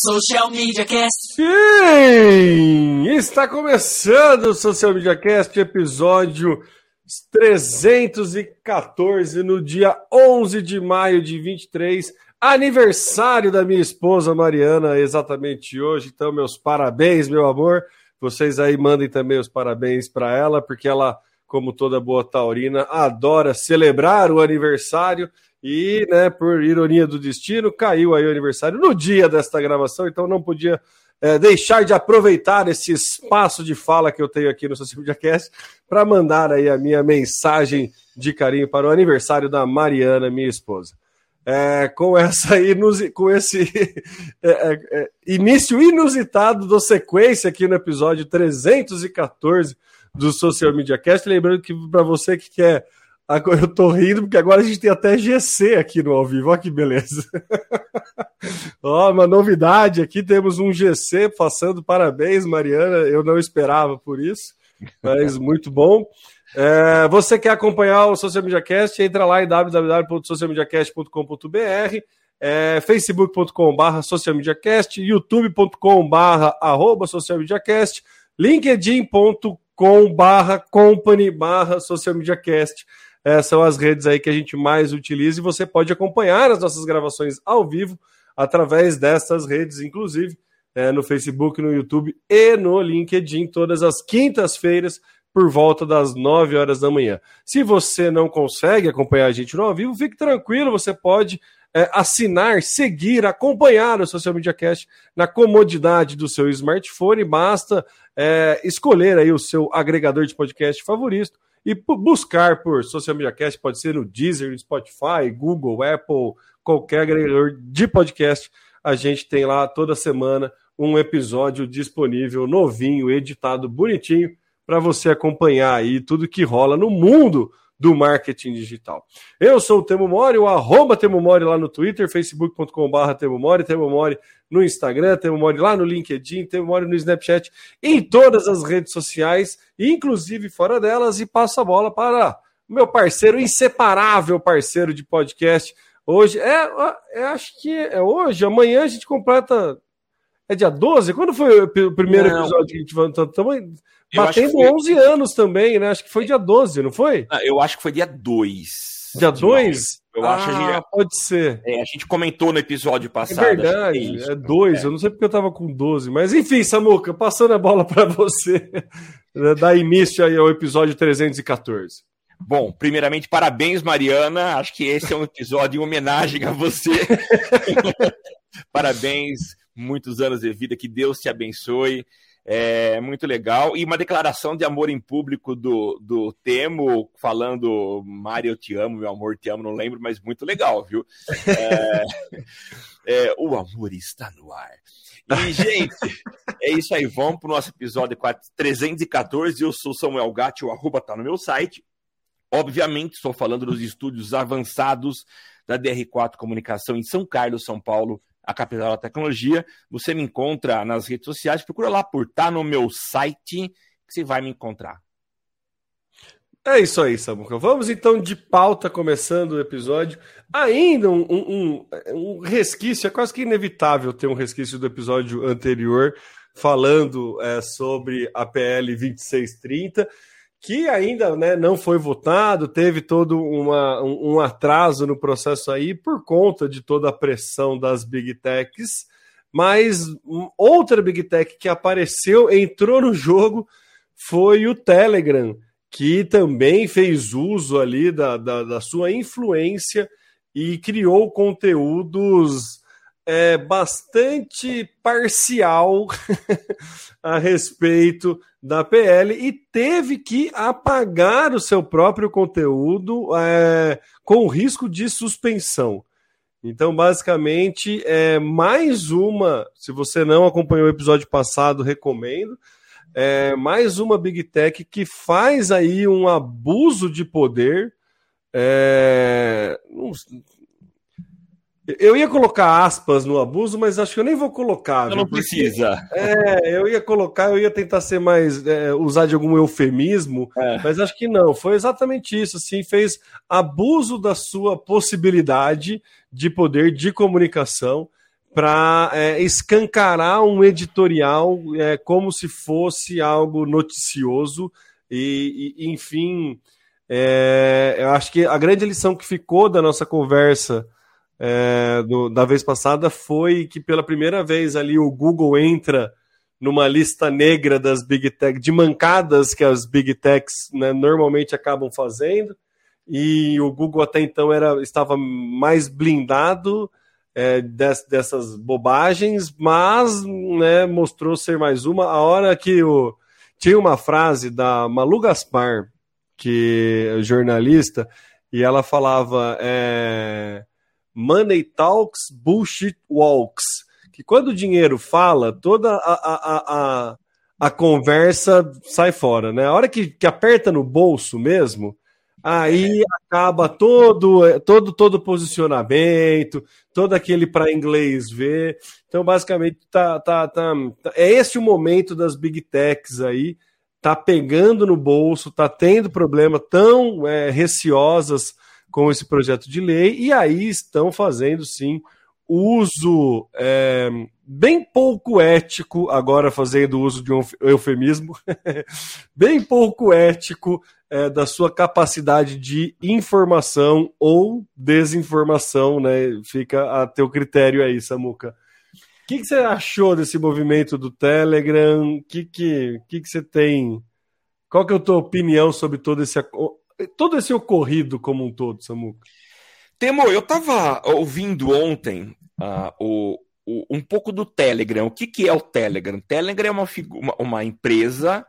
Social Media Cast. Sim! Está começando o Social Media Cast, episódio 314, no dia 11 de maio de 23, aniversário da minha esposa Mariana, exatamente hoje. Então, meus parabéns, meu amor. Vocês aí mandem também os parabéns para ela, porque ela, como toda boa taurina, adora celebrar o aniversário. E, né, por ironia do destino, caiu aí o aniversário no dia desta gravação, então não podia é, deixar de aproveitar esse espaço de fala que eu tenho aqui no Social Media Cast para mandar aí a minha mensagem de carinho para o aniversário da Mariana, minha esposa. É, com essa com esse é, é, é, início inusitado da sequência aqui no episódio 314 do Social Media Cast, lembrando que para você que quer Agora eu tô rindo porque agora a gente tem até GC aqui no ao vivo. Olha que beleza. Ó, uma novidade aqui, temos um GC passando parabéns, Mariana. Eu não esperava por isso, mas muito bom. É, você quer acompanhar o Social Media Cast? Entra lá em www.socialmediacast.com.br, é, facebook.com.br socialmediacast, youtube.com.br arroba socialmediacast, linkedin.com.br company barra socialmediacast. É, são as redes aí que a gente mais utiliza e você pode acompanhar as nossas gravações ao vivo através dessas redes, inclusive é, no Facebook, no YouTube e no LinkedIn, todas as quintas-feiras, por volta das 9 horas da manhã. Se você não consegue acompanhar a gente no ao vivo, fique tranquilo, você pode é, assinar, seguir, acompanhar o Social Media Cast na comodidade do seu smartphone. Basta é, escolher aí o seu agregador de podcast favorito e buscar por Social Media Cast, pode ser no Deezer, Spotify, Google, Apple, qualquer agregador de podcast. A gente tem lá toda semana um episódio disponível, novinho, editado, bonitinho, para você acompanhar aí tudo que rola no mundo do marketing digital. Eu sou o Temo Mori, o arroba Temo Mori lá no Twitter, facebook.com.br Temo Mori, Temo Mori no Instagram, Temo Mori lá no LinkedIn, Temo Mori no Snapchat, em todas as redes sociais, inclusive fora delas, e passo a bola para meu parceiro, inseparável parceiro de podcast. Hoje, é, é acho que é hoje, amanhã a gente completa é dia 12? Quando foi o primeiro não. episódio que a gente vai. Batendo foi... 11 anos também, né? Acho que foi dia 12, não foi? Ah, eu acho que foi dia 2. Dia 2? Eu ah, acho gente... pode ser. É, a gente comentou no episódio passado. É verdade, é 2. É eu não sei porque eu tava com 12. Mas enfim, Samuca, passando a bola para você. Dar início aí ao episódio 314. Bom, primeiramente, parabéns, Mariana. Acho que esse é um episódio em homenagem a você. parabéns, muitos anos de vida, que Deus te abençoe. É muito legal. E uma declaração de amor em público do, do Temo, falando Mário, eu te amo, meu amor, te amo, não lembro, mas muito legal, viu? É, é, o amor está no ar. E, gente, é isso aí. Vamos para o nosso episódio 314. Eu sou Samuel Gatti, o arroba está no meu site. Obviamente, estou falando dos estúdios avançados da DR4 Comunicação em São Carlos, São Paulo, a capital da tecnologia. Você me encontra nas redes sociais, procura lá por tá no meu site, que você vai me encontrar. É isso aí, Samuca. Vamos então de pauta, começando o episódio. Ainda um, um, um, resquício, é quase que inevitável ter um resquício do episódio anterior, falando é, sobre a PL 2630 que ainda né, não foi votado, teve todo uma, um, um, atraso no processo aí por conta de toda a pressão das big techs, mas outra big tech que apareceu, entrou no jogo, foi o Telegram, que também fez uso ali da, da, da sua influência e criou conteúdos é, bastante parcial a respeito da PL e teve que apagar o seu próprio conteúdo é, com risco de suspensão. Então, basicamente, é mais uma. Se você não acompanhou o episódio passado, recomendo. É mais uma Big Tech que faz aí um abuso de poder. É, eu ia colocar aspas no abuso, mas acho que eu nem vou colocar. Não precisa. É, eu ia colocar, eu ia tentar ser mais. É, usar de algum eufemismo, é. mas acho que não. Foi exatamente isso. Assim, fez abuso da sua possibilidade de poder de comunicação para é, escancarar um editorial é, como se fosse algo noticioso e, e enfim, é, eu acho que a grande lição que ficou da nossa conversa é, do, da vez passada foi que pela primeira vez ali o Google entra numa lista negra das big tech, de mancadas que as big techs né, normalmente acabam fazendo, e o Google até então era, estava mais blindado é, des, dessas bobagens, mas né, mostrou ser mais uma. A hora que o, tinha uma frase da Malu Gaspar, que é jornalista, e ela falava é, Money talks, bullshit walks. Que quando o dinheiro fala, toda a, a, a, a conversa sai fora, né? A hora que, que aperta no bolso mesmo, aí acaba todo todo todo posicionamento, todo aquele para inglês ver. Então, basicamente, tá, tá, tá, é esse o momento das big techs aí, tá pegando no bolso, tá tendo problema, tão é, receosas com esse projeto de lei, e aí estão fazendo sim uso é, bem pouco ético, agora fazendo uso de um eufemismo, bem pouco ético é, da sua capacidade de informação ou desinformação, né? Fica a teu critério aí, Samuca. O que, que você achou desse movimento do Telegram? O que, que, que, que você tem? Qual que é a tua opinião sobre todo esse, todo esse ocorrido como um todo, Samuca? Temo, eu estava ouvindo ontem uh, o, o, um pouco do Telegram. O que, que é o Telegram? Telegram é uma, uma, uma empresa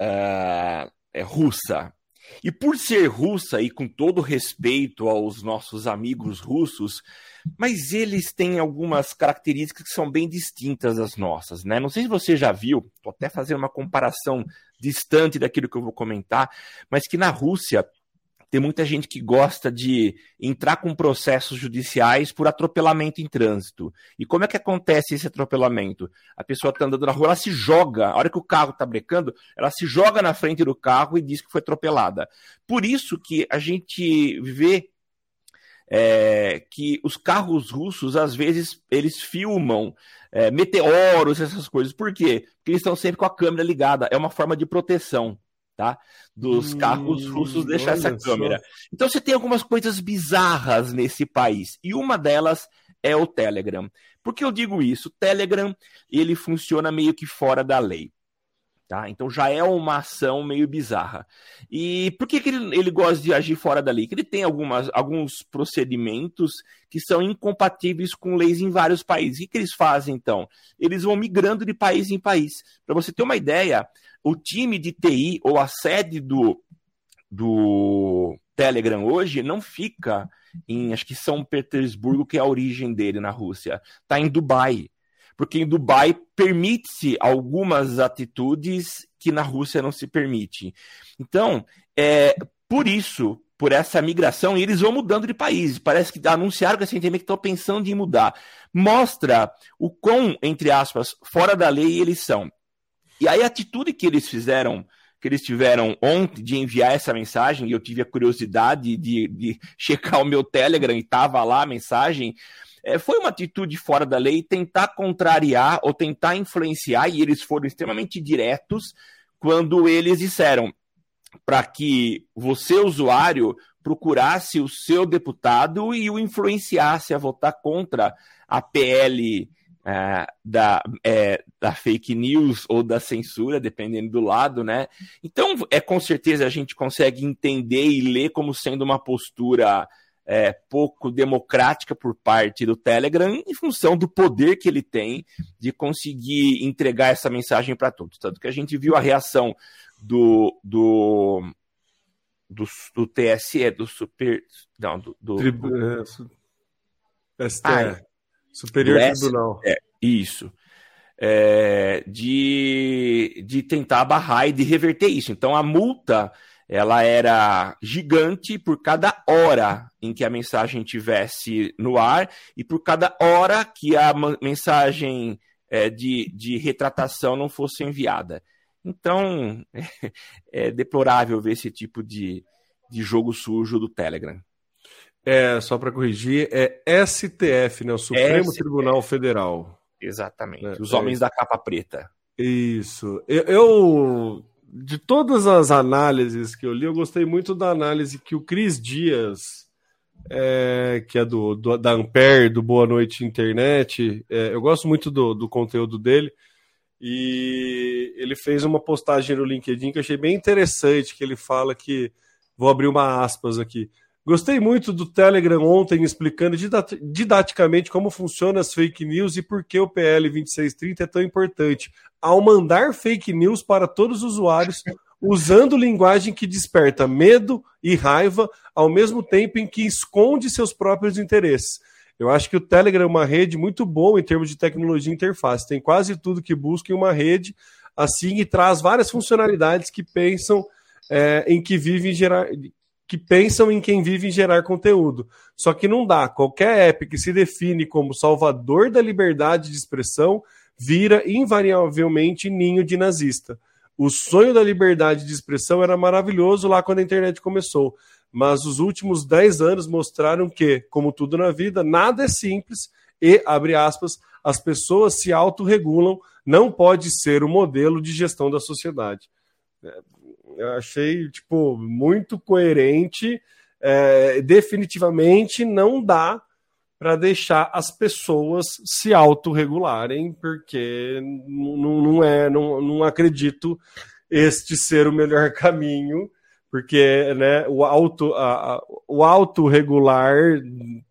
uh, é russa. E por ser russa, e com todo respeito aos nossos amigos russos, mas eles têm algumas características que são bem distintas das nossas, né? Não sei se você já viu, estou até fazendo uma comparação distante daquilo que eu vou comentar, mas que na Rússia tem muita gente que gosta de entrar com processos judiciais por atropelamento em trânsito. E como é que acontece esse atropelamento? A pessoa está andando na rua, ela se joga, a hora que o carro está brecando, ela se joga na frente do carro e diz que foi atropelada. Por isso que a gente vê é, que os carros russos, às vezes, eles filmam é, meteoros, essas coisas. Por quê? Porque eles estão sempre com a câmera ligada. É uma forma de proteção tá? Dos hum, carros russos deixar essa câmera. Só. Então você tem algumas coisas bizarras nesse país. E uma delas é o Telegram. Por que eu digo isso? O Telegram, ele funciona meio que fora da lei. Tá? Então já é uma ação meio bizarra. E por que, que ele, ele gosta de agir fora da lei? Que ele tem algumas, alguns procedimentos que são incompatíveis com leis em vários países. O que, que eles fazem então? Eles vão migrando de país em país. Para você ter uma ideia, o time de TI ou a sede do, do Telegram hoje não fica em, acho que São Petersburgo, que é a origem dele na Rússia. Está em Dubai. Porque em Dubai permite-se algumas atitudes que na Rússia não se permite. Então, é, por isso, por essa migração, eles vão mudando de país. Parece que anunciaram recentemente que estão pensando em mudar. Mostra o quão, entre aspas, fora da lei eles são. E aí a atitude que eles fizeram, que eles tiveram ontem de enviar essa mensagem, e eu tive a curiosidade de, de checar o meu Telegram e tava lá a mensagem, é, foi uma atitude fora da lei tentar contrariar ou tentar influenciar, e eles foram extremamente diretos quando eles disseram para que você, usuário, procurasse o seu deputado e o influenciasse a votar contra a PL é, da, é, da fake news ou da censura, dependendo do lado, né? Então, é com certeza a gente consegue entender e ler como sendo uma postura é, pouco democrática por parte do Telegram, em função do poder que ele tem de conseguir entregar essa mensagem para todos. Tanto que a gente viu a reação do, do, do, do TSE, do Super. Não, do. do, do... STE. Superior Tribunal. É, isso. É, de, de tentar barrar e de reverter isso. Então a multa ela era gigante por cada hora em que a mensagem tivesse no ar e por cada hora que a mensagem é, de, de retratação não fosse enviada. Então é, deplorável ver esse tipo de, de jogo sujo do Telegram. É, só para corrigir, é STF, né? O Supremo STF. Tribunal Federal. Exatamente. É, Os homens é. da capa preta. Isso. Eu, eu, de todas as análises que eu li, eu gostei muito da análise que o Cris Dias, é, que é do, do, da Ampere, do Boa Noite Internet, é, eu gosto muito do, do conteúdo dele. E ele fez uma postagem no LinkedIn que eu achei bem interessante, que ele fala que vou abrir uma aspas aqui. Gostei muito do Telegram ontem explicando didaticamente como funcionam as fake news e por que o PL 2630 é tão importante. Ao mandar fake news para todos os usuários, usando linguagem que desperta medo e raiva, ao mesmo tempo em que esconde seus próprios interesses. Eu acho que o Telegram é uma rede muito boa em termos de tecnologia e interface. Tem quase tudo que busca em uma rede assim e traz várias funcionalidades que pensam é, em que vivem gerar, que pensam em quem vive em gerar conteúdo. Só que não dá. Qualquer app que se define como salvador da liberdade de expressão vira invariavelmente ninho de nazista. O sonho da liberdade de expressão era maravilhoso lá quando a internet começou, mas os últimos 10 anos mostraram que, como tudo na vida, nada é simples e, abre aspas, as pessoas se autorregulam, não pode ser o modelo de gestão da sociedade. Eu achei, tipo, muito coerente. É, definitivamente não dá para deixar as pessoas se autorregularem, porque não, é, não acredito este ser o melhor caminho, porque né, o auto a, a, o autorregular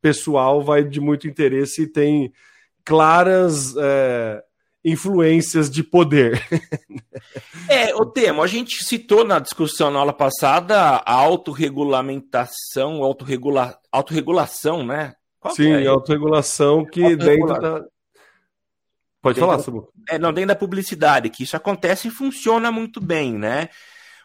pessoal vai de muito interesse e tem claras é, influências de poder. é, o tema, a gente citou na discussão na aula passada a autorregulamentação, autorregula, autorregulação, né? Qual Sim, é? autorregulação que dentro da... Pode dentro falar, Sabu. É, não, dentro da publicidade, que isso acontece e funciona muito bem, né?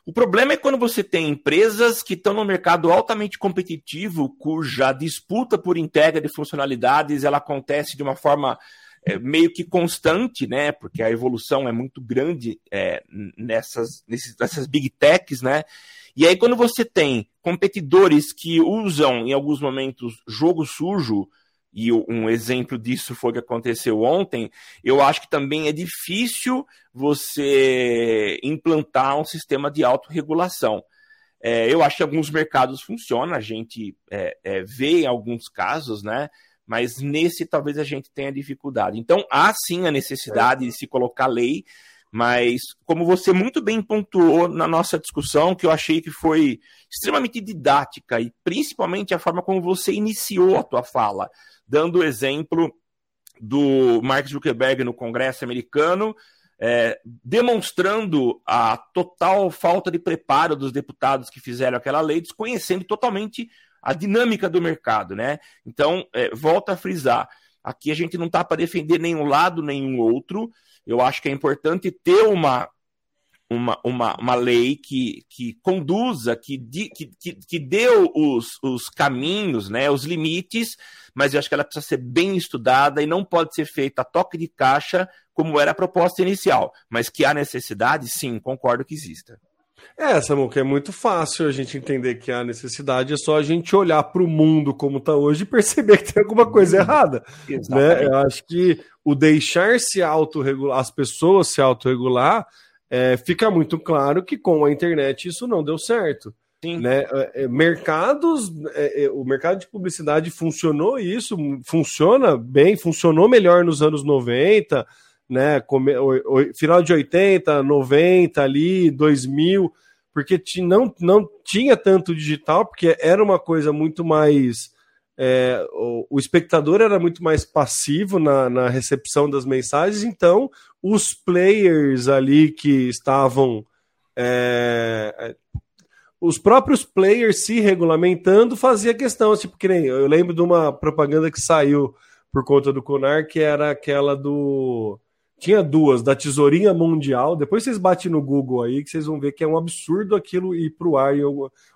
O problema é quando você tem empresas que estão no mercado altamente competitivo, cuja disputa por entrega de funcionalidades ela acontece de uma forma é, meio que constante, né? Porque a evolução é muito grande é, nessas, nesses, nessas big techs, né? E aí, quando você tem competidores que usam, em alguns momentos, jogo sujo, e um exemplo disso foi o que aconteceu ontem, eu acho que também é difícil você implantar um sistema de autorregulação. É, eu acho que alguns mercados funcionam, a gente é, é, vê em alguns casos, né? Mas nesse talvez a gente tenha dificuldade. Então, há sim a necessidade de se colocar lei, mas como você muito bem pontuou na nossa discussão, que eu achei que foi extremamente didática e principalmente a forma como você iniciou a tua fala, dando o exemplo do Mark Zuckerberg no Congresso americano, é, demonstrando a total falta de preparo dos deputados que fizeram aquela lei, desconhecendo totalmente a dinâmica do mercado, né? Então, é, volta a frisar. Aqui a gente não está para defender nenhum lado, nenhum outro. Eu acho que é importante ter uma, uma, uma, uma lei que, que conduza, que, que, que, que dê os, os caminhos, né, os limites, mas eu acho que ela precisa ser bem estudada e não pode ser feita a toque de caixa, como era a proposta inicial. Mas que há necessidade, sim, concordo que exista. É, Samu, que é muito fácil a gente entender que há necessidade, é só a gente olhar para o mundo como está hoje e perceber que tem alguma coisa errada. Né? Eu acho que o deixar se autorregular, as pessoas se autorregular, é, fica muito claro que com a internet isso não deu certo. Sim. Né? É, é, mercados, é, o mercado de publicidade funcionou isso, funciona bem, funcionou melhor nos anos 90 né? Final de 80, 90 ali, 2000, porque não, não tinha tanto digital, porque era uma coisa muito mais. É, o, o, espectador era muito mais passivo na, na recepção das mensagens, então os players ali que estavam. É, os próprios players se regulamentando fazia questão, tipo, que nem eu lembro de uma propaganda que saiu por conta do Conar, que era aquela do tinha duas, da Tesourinha Mundial. Depois vocês batem no Google aí, que vocês vão ver que é um absurdo aquilo ir para o ar.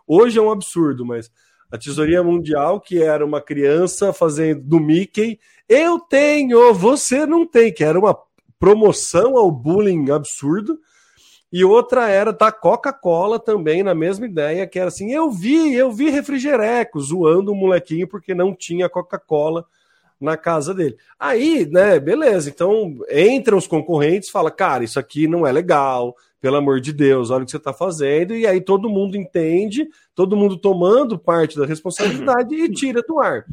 Hoje é um absurdo, mas a Tesourinha Mundial, que era uma criança fazendo do Mickey, eu tenho, você não tem, que era uma promoção ao bullying absurdo. E outra era da Coca-Cola também, na mesma ideia, que era assim: eu vi, eu vi refrigereco, zoando o molequinho porque não tinha Coca-Cola na casa dele. Aí, né, beleza. Então, entram os concorrentes fala, cara, isso aqui não é legal, pelo amor de Deus, olha o que você está fazendo. E aí todo mundo entende, todo mundo tomando parte da responsabilidade e tira do ar.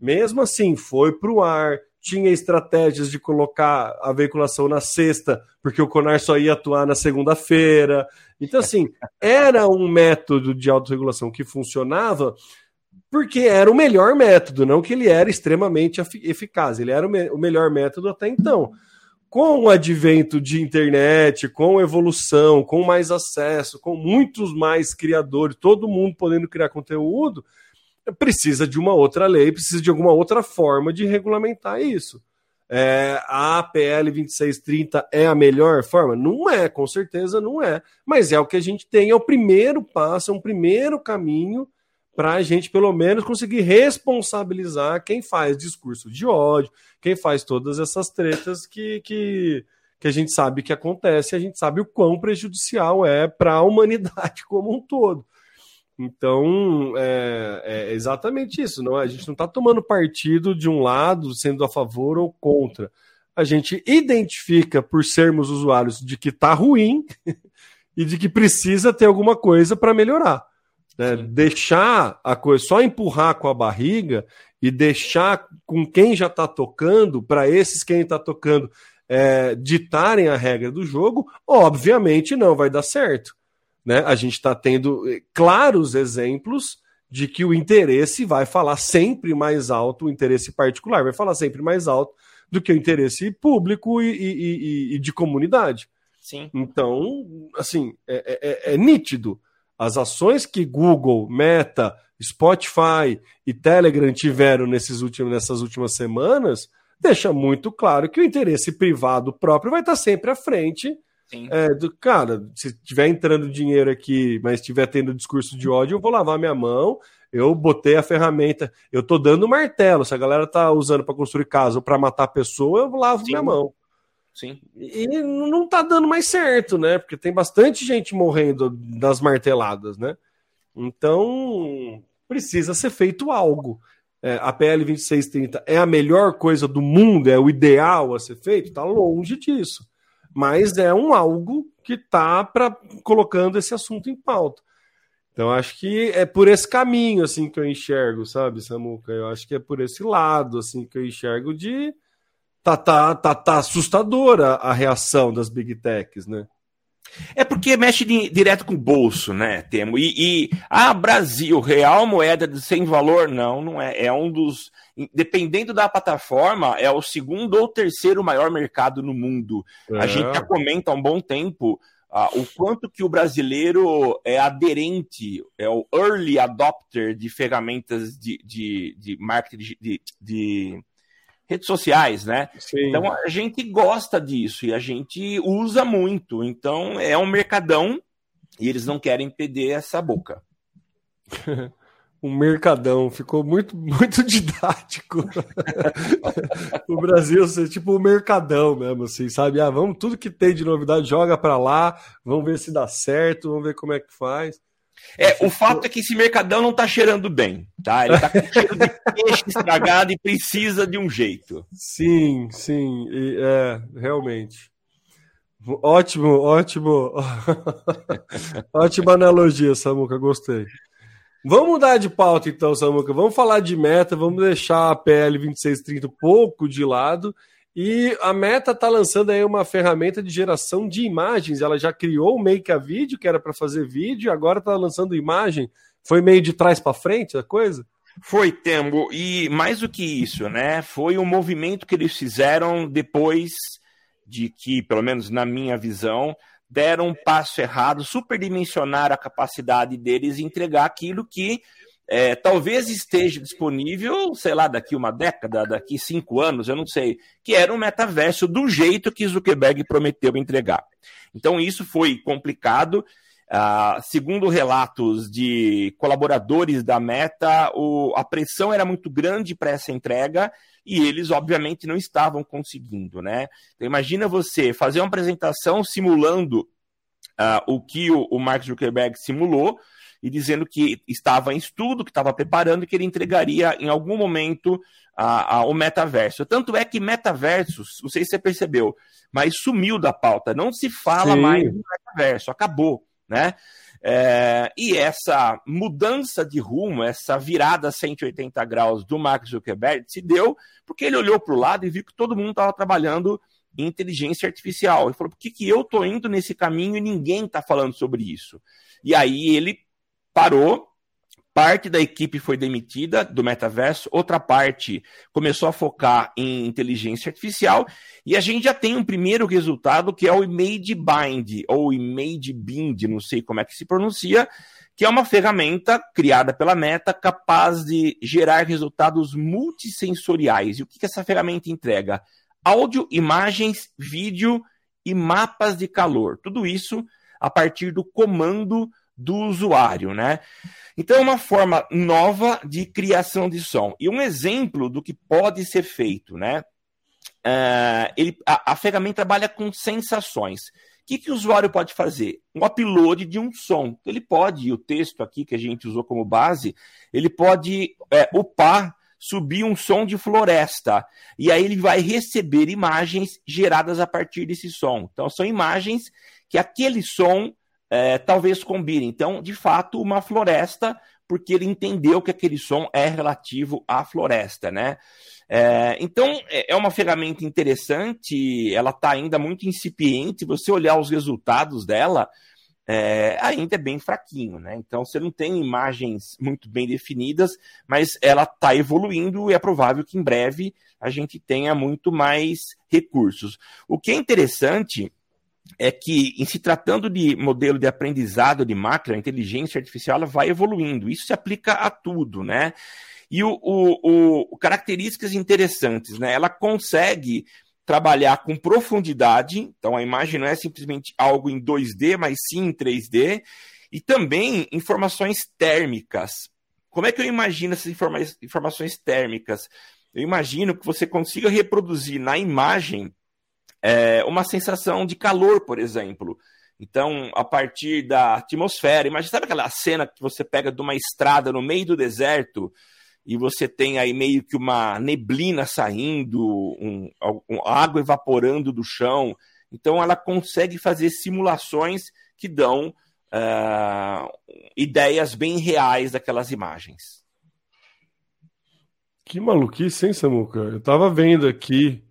Mesmo assim, foi para o ar, tinha estratégias de colocar a veiculação na sexta, porque o CONAR só ia atuar na segunda-feira. Então, assim, era um método de autorregulação que funcionava porque era o melhor método, não que ele era extremamente eficaz, ele era o, me o melhor método até então. Com o advento de internet, com evolução, com mais acesso, com muitos mais criadores, todo mundo podendo criar conteúdo, precisa de uma outra lei, precisa de alguma outra forma de regulamentar isso. É, a APL 2630 é a melhor forma? Não é, com certeza não é. Mas é o que a gente tem, é o primeiro passo, é um primeiro caminho para a gente, pelo menos, conseguir responsabilizar quem faz discurso de ódio, quem faz todas essas tretas que, que, que a gente sabe que acontece, a gente sabe o quão prejudicial é para a humanidade como um todo. Então, é, é, exatamente isso. Não, é? a gente não está tomando partido de um lado, sendo a favor ou contra. A gente identifica, por sermos usuários, de que está ruim e de que precisa ter alguma coisa para melhorar. Né? Deixar a coisa, só empurrar com a barriga e deixar com quem já está tocando, para esses quem está tocando, é, ditarem a regra do jogo, obviamente não vai dar certo. Né? A gente está tendo eh, claros exemplos de que o interesse vai falar sempre mais alto, o interesse particular vai falar sempre mais alto do que o interesse público e, e, e, e de comunidade. Sim. Então, assim, é, é, é, é nítido. As ações que Google, Meta, Spotify e Telegram tiveram nesses últimos, nessas últimas semanas deixa muito claro que o interesse privado próprio vai estar sempre à frente é, do, cara, se tiver entrando dinheiro aqui, mas estiver tendo discurso de ódio, eu vou lavar minha mão. Eu botei a ferramenta, eu tô dando martelo. Se a galera tá usando para construir casa ou para matar a pessoa, eu lavo Sim. minha mão. Sim. E não tá dando mais certo, né? Porque tem bastante gente morrendo das marteladas, né? Então, precisa ser feito algo. É, a PL 2630 é a melhor coisa do mundo, é o ideal a ser feito? Tá longe disso mas é um algo que está colocando esse assunto em pauta. Então acho que é por esse caminho assim que eu enxergo, sabe, Samuca? Eu acho que é por esse lado assim que eu enxergo de tá tá tá, tá assustadora a reação das big techs, né? É porque mexe direto com o bolso, né, Temo? E, e ah, Brasil, real moeda sem valor? Não, não é. É um dos. Dependendo da plataforma, é o segundo ou terceiro maior mercado no mundo. É. A gente já comenta há um bom tempo ah, o quanto que o brasileiro é aderente, é o early adopter de ferramentas de, de, de marketing de, de redes sociais, né? Sim. Então a gente gosta disso e a gente usa muito. Então é um mercadão e eles não querem perder essa boca. um mercadão, ficou muito, muito didático. o Brasil ser tipo um mercadão mesmo, assim, sabe? Ah, vamos, tudo que tem de novidade, joga para lá, vamos ver se dá certo, vamos ver como é que faz. É, o fato é que esse mercadão não tá cheirando bem, tá? Ele tá com cheiro de peixe estragado e precisa de um jeito. Sim, sim, e, é, realmente. Ótimo, ótimo. Ótima analogia, Samuca, gostei. Vamos mudar de pauta então, Samuca. Vamos falar de meta, vamos deixar a PL 2630 um pouco de lado e a Meta está lançando aí uma ferramenta de geração de imagens. Ela já criou o Make a Vídeo, que era para fazer vídeo, e agora está lançando imagem. Foi meio de trás para frente a coisa? Foi, Tembo. E mais do que isso, né? Foi um movimento que eles fizeram depois de que, pelo menos na minha visão, deram um passo errado, superdimensionaram a capacidade deles de entregar aquilo que é, talvez esteja disponível, sei lá, daqui uma década, daqui cinco anos, eu não sei, que era um metaverso do jeito que Zuckerberg prometeu entregar. Então isso foi complicado. Uh, segundo relatos de colaboradores da Meta, o, a pressão era muito grande para essa entrega e eles, obviamente, não estavam conseguindo, né? Então, imagina você fazer uma apresentação simulando uh, o que o, o Mark Zuckerberg simulou e dizendo que estava em estudo, que estava preparando e que ele entregaria em algum momento a, a, o metaverso. Tanto é que metaversos, não sei se você percebeu, mas sumiu da pauta. Não se fala Sim. mais do metaverso, acabou, né? É, e essa mudança de rumo, essa virada 180 graus do Mark Zuckerberg se deu porque ele olhou para o lado e viu que todo mundo estava trabalhando em inteligência artificial. Ele falou: por que, que eu estou indo nesse caminho e ninguém está falando sobre isso? E aí ele parou, parte da equipe foi demitida do metaverso, outra parte começou a focar em inteligência artificial, e a gente já tem um primeiro resultado que é o Image Bind, ou Image Bind, não sei como é que se pronuncia, que é uma ferramenta criada pela Meta capaz de gerar resultados multissensoriais. E o que, que essa ferramenta entrega? Áudio, imagens, vídeo e mapas de calor. Tudo isso a partir do comando do usuário, né? Então é uma forma nova de criação de som. E um exemplo do que pode ser feito, né? Uh, ele, a, a, ferramenta trabalha com sensações. O que, que o usuário pode fazer? Um upload de um som. Ele pode, o texto aqui que a gente usou como base, ele pode é, upar, subir um som de floresta. E aí ele vai receber imagens geradas a partir desse som. Então são imagens que aquele som é, talvez combine. Então, de fato, uma floresta, porque ele entendeu que aquele som é relativo à floresta, né? É, então, é, é uma ferramenta interessante, ela está ainda muito incipiente. Você olhar os resultados dela, é, ainda é bem fraquinho, né? Então você não tem imagens muito bem definidas, mas ela está evoluindo e é provável que em breve a gente tenha muito mais recursos. O que é interessante é que, em se tratando de modelo de aprendizado de máquina, a inteligência artificial ela vai evoluindo. Isso se aplica a tudo, né? E o, o, o, características interessantes, né? Ela consegue trabalhar com profundidade, então a imagem não é simplesmente algo em 2D, mas sim em 3D, e também informações térmicas. Como é que eu imagino essas informa informações térmicas? Eu imagino que você consiga reproduzir na imagem é, uma sensação de calor, por exemplo. Então, a partir da atmosfera, imagina, sabe aquela cena que você pega de uma estrada no meio do deserto e você tem aí meio que uma neblina saindo, um, um, água evaporando do chão. Então, ela consegue fazer simulações que dão uh, ideias bem reais daquelas imagens. Que maluquice, hein, Samuca? Eu tava vendo aqui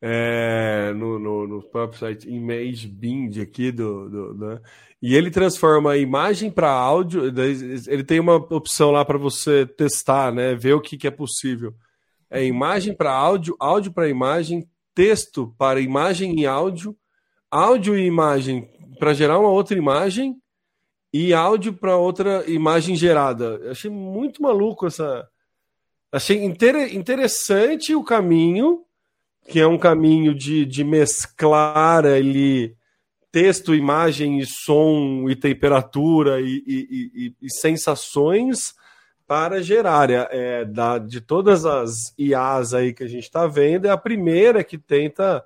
é, no, no, no próprio site Image Bind aqui do, do, do né? e ele transforma a imagem para áudio. Ele tem uma opção lá para você testar, né? Ver o que, que é possível. É imagem para áudio, áudio para imagem, texto para imagem e áudio, áudio e imagem para gerar uma outra imagem e áudio para outra imagem gerada. Eu achei muito maluco essa. Achei inter... interessante o caminho que é um caminho de, de mesclar ali texto, imagem e som e temperatura e, e, e, e sensações para gerar. É, é, da, de todas as IAs aí que a gente está vendo, é a primeira que tenta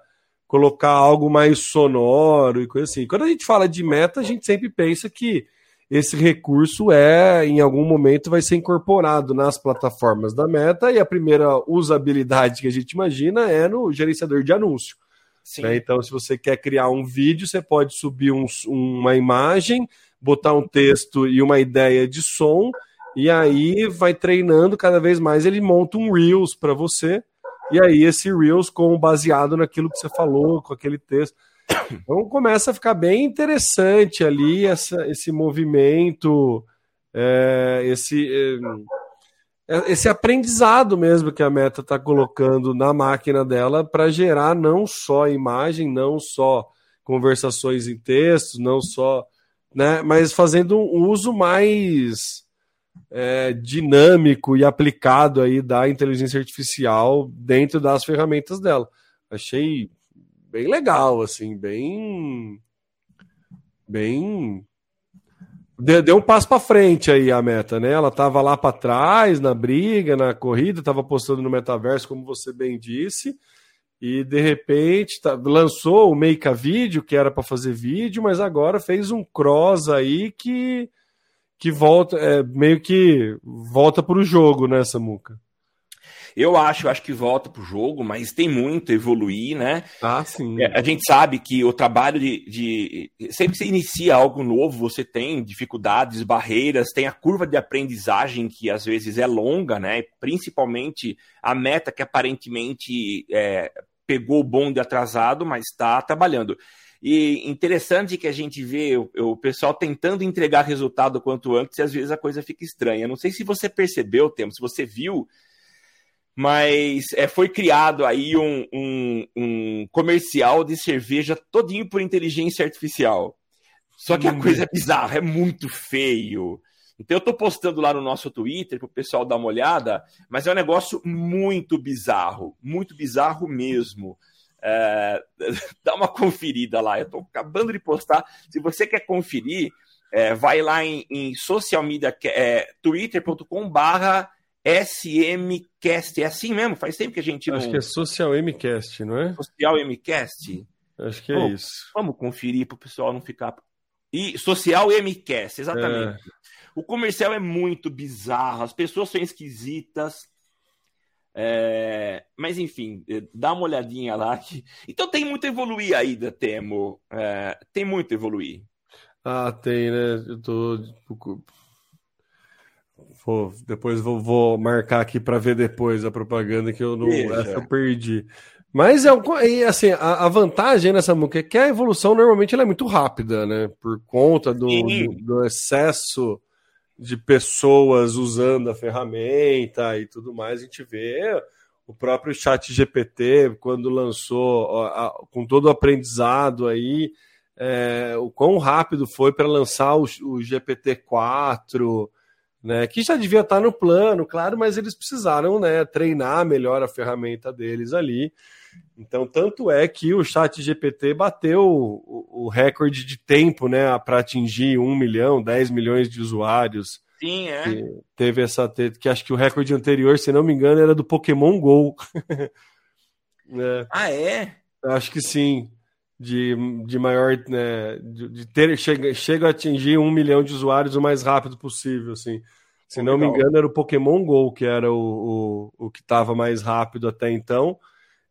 colocar algo mais sonoro e coisa assim. Quando a gente fala de meta, a gente sempre pensa que esse recurso é, em algum momento, vai ser incorporado nas plataformas da Meta e a primeira usabilidade que a gente imagina é no gerenciador de anúncio. Né? Então, se você quer criar um vídeo, você pode subir um, uma imagem, botar um texto e uma ideia de som, e aí vai treinando cada vez mais. Ele monta um Reels para você, e aí esse Reels, com baseado naquilo que você falou, com aquele texto. Então começa a ficar bem interessante ali essa, esse movimento, é, esse, é, esse aprendizado mesmo que a Meta está colocando na máquina dela para gerar não só imagem, não só conversações em textos, não só, né, mas fazendo um uso mais é, dinâmico e aplicado aí da inteligência artificial dentro das ferramentas dela. Achei bem legal, assim, bem. Bem. Deu, um passo para frente aí a meta, né? Ela estava lá para trás na briga, na corrida, estava postando no metaverso, como você bem disse, e de repente tá, lançou o Make a que era para fazer vídeo, mas agora fez um cross aí que, que volta, é, meio que volta para o jogo, né, Samuca? Eu acho, eu acho que volta para o jogo, mas tem muito a evoluir, né? Ah, sim. É, a gente sabe que o trabalho de, de. Sempre que você inicia algo novo, você tem dificuldades, barreiras, tem a curva de aprendizagem que às vezes é longa, né? Principalmente a meta que aparentemente é, pegou o bonde atrasado, mas está trabalhando. E interessante que a gente vê o, o, pessoal tentando entregar resultado quanto antes e às vezes a coisa fica estranha. Não sei se você percebeu, Temo, se você viu mas é, foi criado aí um, um, um, comercial de cerveja todinho por inteligência artificial. Só que a hum. coisa é bizarra, é muito feio. Então eu estou postando lá no nosso Twitter para o pessoal dar uma olhada, mas é um negócio muito bizarro, muito bizarro mesmo. É, dá uma conferida lá, eu estou acabando de postar. Se você quer conferir, é, vai lá em, em social media, é, twitter.com barra SMcast. É assim mesmo? Faz tempo que a gente Acho que é Social MCast, não é? Social MCast? Acho que é isso. Vamos conferir para o pessoal não ficar. E Social MCast, exatamente. É. O comercial é muito bizarro, as pessoas são esquisitas. É... Mas enfim, é, dá uma olhadinha lá. Então tem muito a evoluir ainda, Temo. É... Tem muito a evoluir. Ah, tem, né? Eu tô Vou, depois vou, vou, marcar aqui para ver depois a propaganda que eu não eu perdi. Mas é assim, a, a, vantagem nessa música é que a evolução normalmente é muito rápida, né? Por conta do, do, do, excesso de pessoas usando a ferramenta e tudo mais, a gente vê o próprio chat GPT, quando lançou, a, a, com todo o aprendizado aí, é, o quão rápido foi para lançar o, o GPT-4, né, que já devia estar no plano, claro, mas eles precisaram né, treinar melhor a ferramenta deles ali. Então, tanto é que o Chat GPT bateu o, o recorde de tempo né, para atingir 1 milhão, 10 milhões de usuários. Sim, é. Que teve essa. Que acho que o recorde anterior, se não me engano, era do Pokémon GO. é. Ah, é? Acho que sim de, de maior, né, de, de, ter, chega, chega a atingir um milhão de usuários o mais rápido possível, assim. Se não me engano, era o Pokémon GO, que era o, o, o que estava mais rápido até então.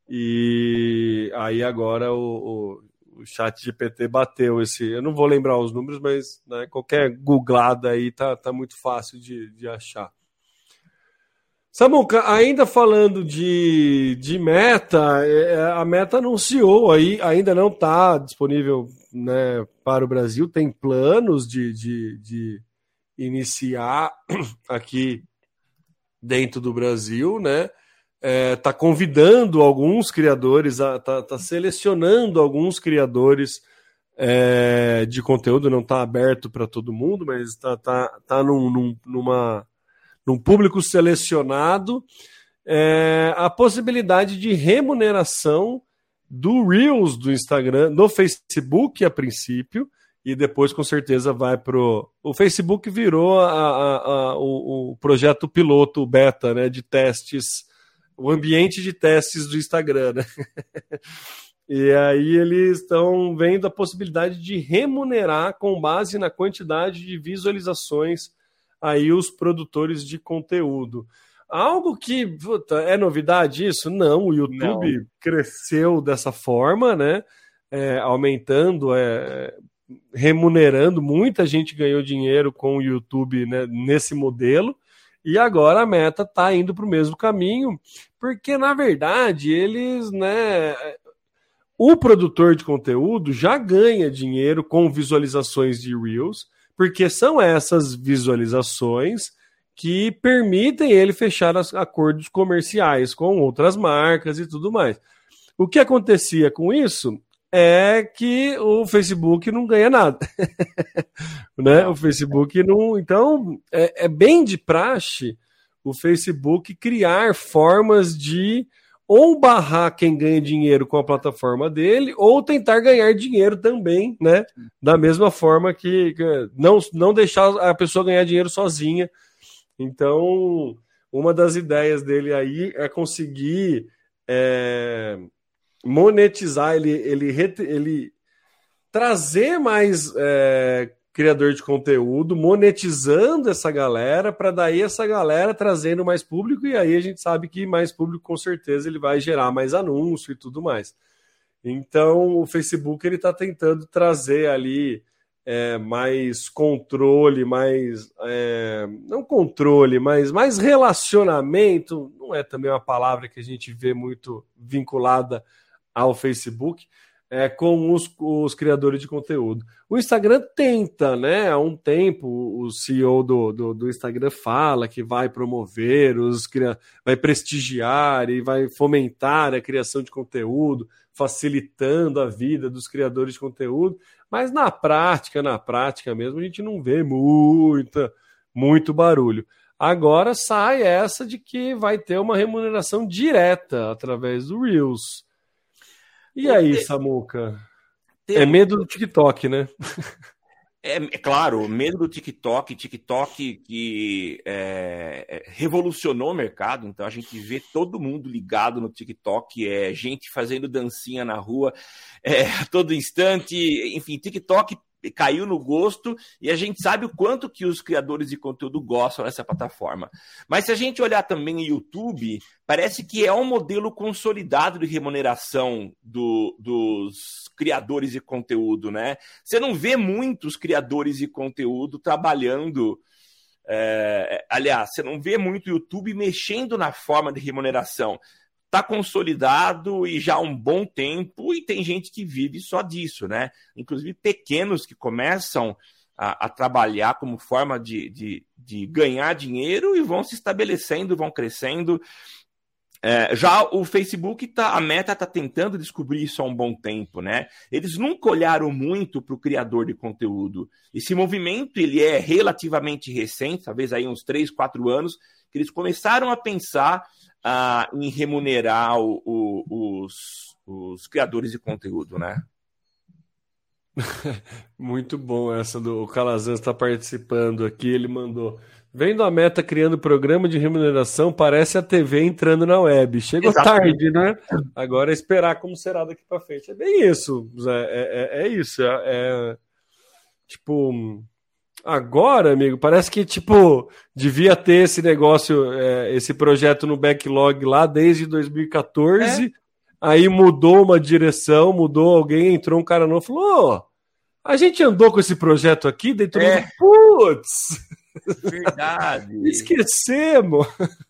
E aí agora o, o, o chat GPT bateu esse. Eu não vou lembrar os números, mas né, qualquer googlada aí tá, tá muito fácil de, de achar. Samuca, ainda falando de, de meta, é, é, a meta anunciou aí, ainda não está disponível né, para o Brasil, tem planos de, de, de iniciar aqui dentro do Brasil, né? Está é, convidando alguns criadores, está tá selecionando alguns criadores é, de conteúdo, não está aberto para todo mundo, mas está tá, tá num, num, numa num público selecionado, é, a possibilidade de remuneração do Reels do Instagram, no Facebook a princípio, e depois com certeza vai pro. O Facebook virou a, a, a, o, o, projeto piloto beta né, de testes, o ambiente de testes do Instagram. Né? e aí eles estão vendo a possibilidade de remunerar com base na quantidade de visualizações aí os produtores de conteúdo. Algo que puta, é novidade isso? Não, o YouTube Não. cresceu dessa forma, né? É, aumentando, é, remunerando, muita gente ganhou dinheiro com o YouTube né, nesse modelo, e agora a meta está indo para o mesmo caminho, porque na verdade eles, né? O produtor de conteúdo já ganha dinheiro com visualizações de Reels porque são essas visualizações que permitem ele fechar acordos comerciais com outras marcas e tudo mais. O que acontecia com isso é que o Facebook não ganha nada. né? O Facebook não. Então, é, é bem de praxe o Facebook criar formas de ou barrar quem ganha dinheiro com a plataforma dele, ou tentar ganhar dinheiro também, né? Da mesma forma que, que não, não deixar a pessoa ganhar dinheiro sozinha. Então, uma das ideias dele aí é conseguir é, monetizar, ele, ele, ele trazer mais é, criador de conteúdo, monetizando essa galera, para daí essa galera trazendo mais público, e aí a gente sabe que mais público, com certeza, ele vai gerar mais anúncio e tudo mais. Então, o Facebook ele está tentando trazer ali é, mais controle, mais é, não controle, mas mais relacionamento. Não é também uma palavra que a gente vê muito vinculada ao Facebook, é, com os, os, criadores de conteúdo. O Instagram tenta, né? Há um tempo, o CEO do, do, do Instagram fala que vai promover, os, vai prestigiar e vai fomentar a criação de conteúdo, facilitando a vida dos criadores de conteúdo. Mas na prática, na prática mesmo, a gente não vê muita, muito barulho. Agora sai essa de que vai ter uma remuneração direta através do Reels. E aí, Samuca? É medo do TikTok, né? É, é, claro, medo do TikTok, TikTok que é, é, revolucionou o mercado, então a gente vê todo mundo ligado no TikTok, é gente fazendo dancinha na rua é, a todo instante, enfim, TikTok caiu no gosto e a gente sabe o quanto que os criadores de conteúdo gostam dessa plataforma. Mas se a gente olhar também o YouTube, parece que é um modelo consolidado de remuneração do, dos criadores de conteúdo, né? Você não vê muitos criadores de conteúdo trabalhando. É, aliás, você não vê muito o YouTube mexendo na forma de remuneração está consolidado e já há um bom tempo, e tem gente que vive só disso, né? Inclusive pequenos que começam a, a trabalhar como forma de, de, de, ganhar dinheiro e vão se estabelecendo, vão crescendo. É, já o Facebook tá, a Meta está tentando descobrir isso há um bom tempo, né? Eles nunca olharam muito para o criador de conteúdo. Esse movimento ele é relativamente recente, talvez aí uns 3, 4 anos, que eles começaram a pensar ah, em remunerar o, o, os, os criadores de conteúdo, né? Muito bom essa do o Calazans está participando aqui. Ele mandou. Vendo a meta criando programa de remuneração, parece a TV entrando na web. Chegou Exatamente. tarde, né? Agora é esperar como será daqui para frente. É bem isso, Zé. É, é, é isso. É, é, tipo, Agora, amigo, parece que, tipo, devia ter esse negócio, é, esse projeto no backlog lá desde 2014. É? Aí mudou uma direção, mudou alguém, entrou um cara novo falou: oh, a gente andou com esse projeto aqui, daí todo é. putz! Verdade. Esquecemos.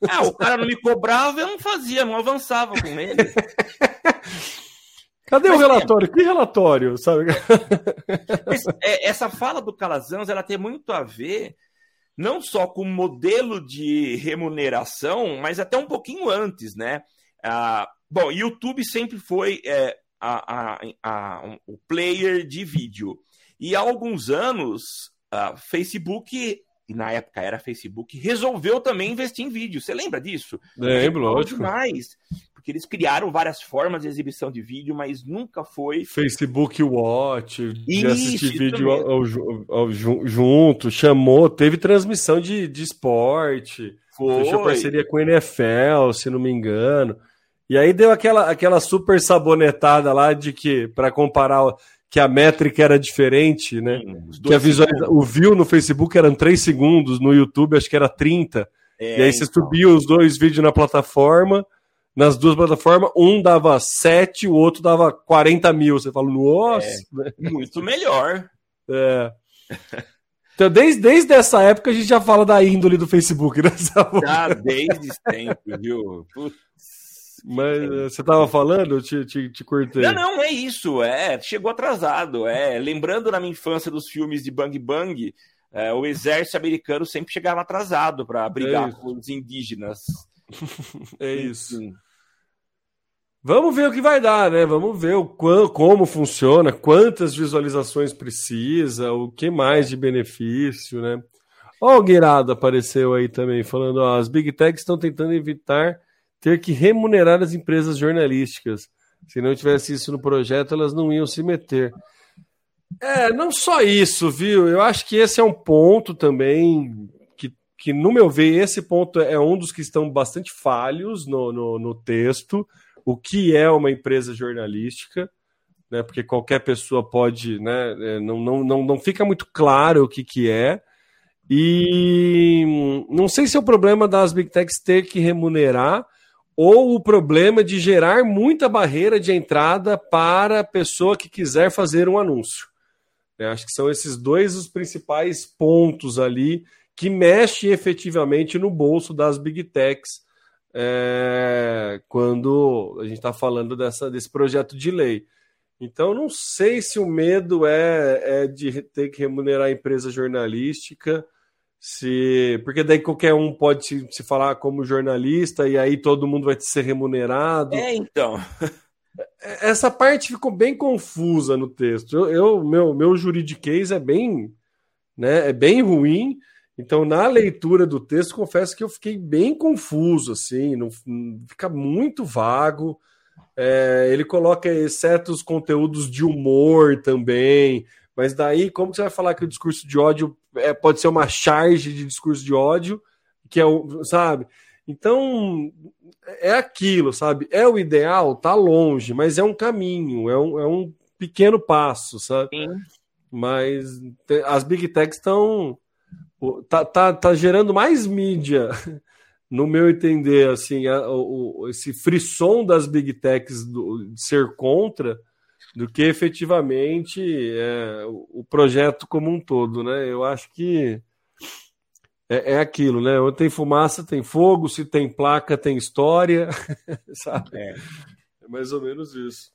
Ah, o cara não me cobrava, eu não fazia, não avançava com ele. Cadê Mas, o relatório? É... Que relatório? Sabe? É, essa fala do Calazans ela tem muito a ver não só com o modelo de remuneração, mas até um pouquinho antes, né? Ah, bom, YouTube sempre foi é, a, a, a, um, o player de vídeo. E há alguns anos, a Facebook, e na época era Facebook, resolveu também investir em vídeo. Você lembra disso? Lembro, lógico. Demais porque eles criaram várias formas de exibição de vídeo, mas nunca foi. Facebook Watch, de assistir vídeo ao, ao, ao, junto, chamou, teve transmissão de, de esporte, foi. fechou parceria com o NFL, se não me engano. E aí deu aquela, aquela super sabonetada lá de que, para comparar, que a métrica era diferente, né? Sim, que a visualiza... O view no Facebook eram 3 segundos, no YouTube acho que era 30. É, e aí você então... subia os dois vídeos na plataforma nas duas plataformas, um dava 7, o outro dava 40 mil. Você fala, nossa! É, muito melhor. É. Então, desde, desde essa época, a gente já fala da índole do Facebook, né? Já desde sempre, viu? Putz. Mas eh, você estava falando, eu te, te, te cortei. Não, não, é isso. É, chegou atrasado. É, lembrando na minha infância dos filmes de Bang Bang, é, o exército americano sempre chegava atrasado para brigar é com os indígenas. É isso. Vamos ver o que vai dar, né? Vamos ver o quão, como funciona, quantas visualizações precisa, o que mais de benefício, né? Ó, o Guirado apareceu aí também, falando: ó, as Big Techs estão tentando evitar ter que remunerar as empresas jornalísticas. Se não tivesse isso no projeto, elas não iam se meter. É, não só isso, viu? Eu acho que esse é um ponto também que, no meu ver, esse ponto é um dos que estão bastante falhos no, no, no texto, o que é uma empresa jornalística, né? Porque qualquer pessoa pode, né? É, não, não, não, não fica muito claro o que, que é. E não sei se é o problema das Big Techs ter que remunerar ou o problema de gerar muita barreira de entrada para a pessoa que quiser fazer um anúncio. Eu acho que são esses dois os principais pontos ali que mexem efetivamente no bolso das Big Techs é, quando a gente está falando dessa, desse projeto de lei. Então, não sei se o medo é, é de ter que remunerar a empresa jornalística, se porque daí qualquer um pode se, se falar como jornalista e aí todo mundo vai ser remunerado. É, então. Essa parte ficou bem confusa no texto. Eu, eu meu, meu juridiquês é bem, né, é bem ruim. Então, na leitura do texto, confesso que eu fiquei bem confuso, assim, não, fica muito vago. É, ele coloca certos conteúdos de humor também, mas daí, como você vai falar que o discurso de ódio é, pode ser uma charge de discurso de ódio, que é o, sabe? Então, é aquilo, sabe? É o ideal, tá longe, mas é um caminho, é um, é um pequeno passo, sabe? Sim. Mas as big techs estão tá, tá, tá gerando mais mídia, no meu entender, assim, a, o, esse frisson das big techs do, de ser contra do que efetivamente é, o projeto como um todo, né? Eu acho que é, é aquilo, né? Onde tem fumaça, tem fogo, se tem placa, tem história, sabe? É. é mais ou menos isso.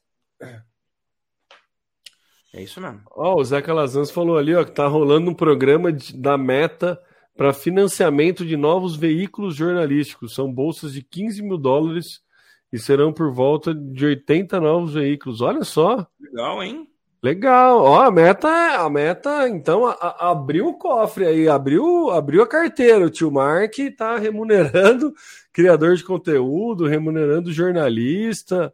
É isso mesmo. Ó, oh, o Zé Calazans falou ali, ó, que tá rolando um programa de, da Meta para financiamento de novos veículos jornalísticos. São bolsas de 15 mil dólares e serão por volta de 80 novos veículos. Olha só. Legal, hein? Legal. Ó, a meta, a meta, então, a, a, abriu o cofre aí, abriu, abriu a carteira. O tio Mark está remunerando criador de conteúdo, remunerando jornalista.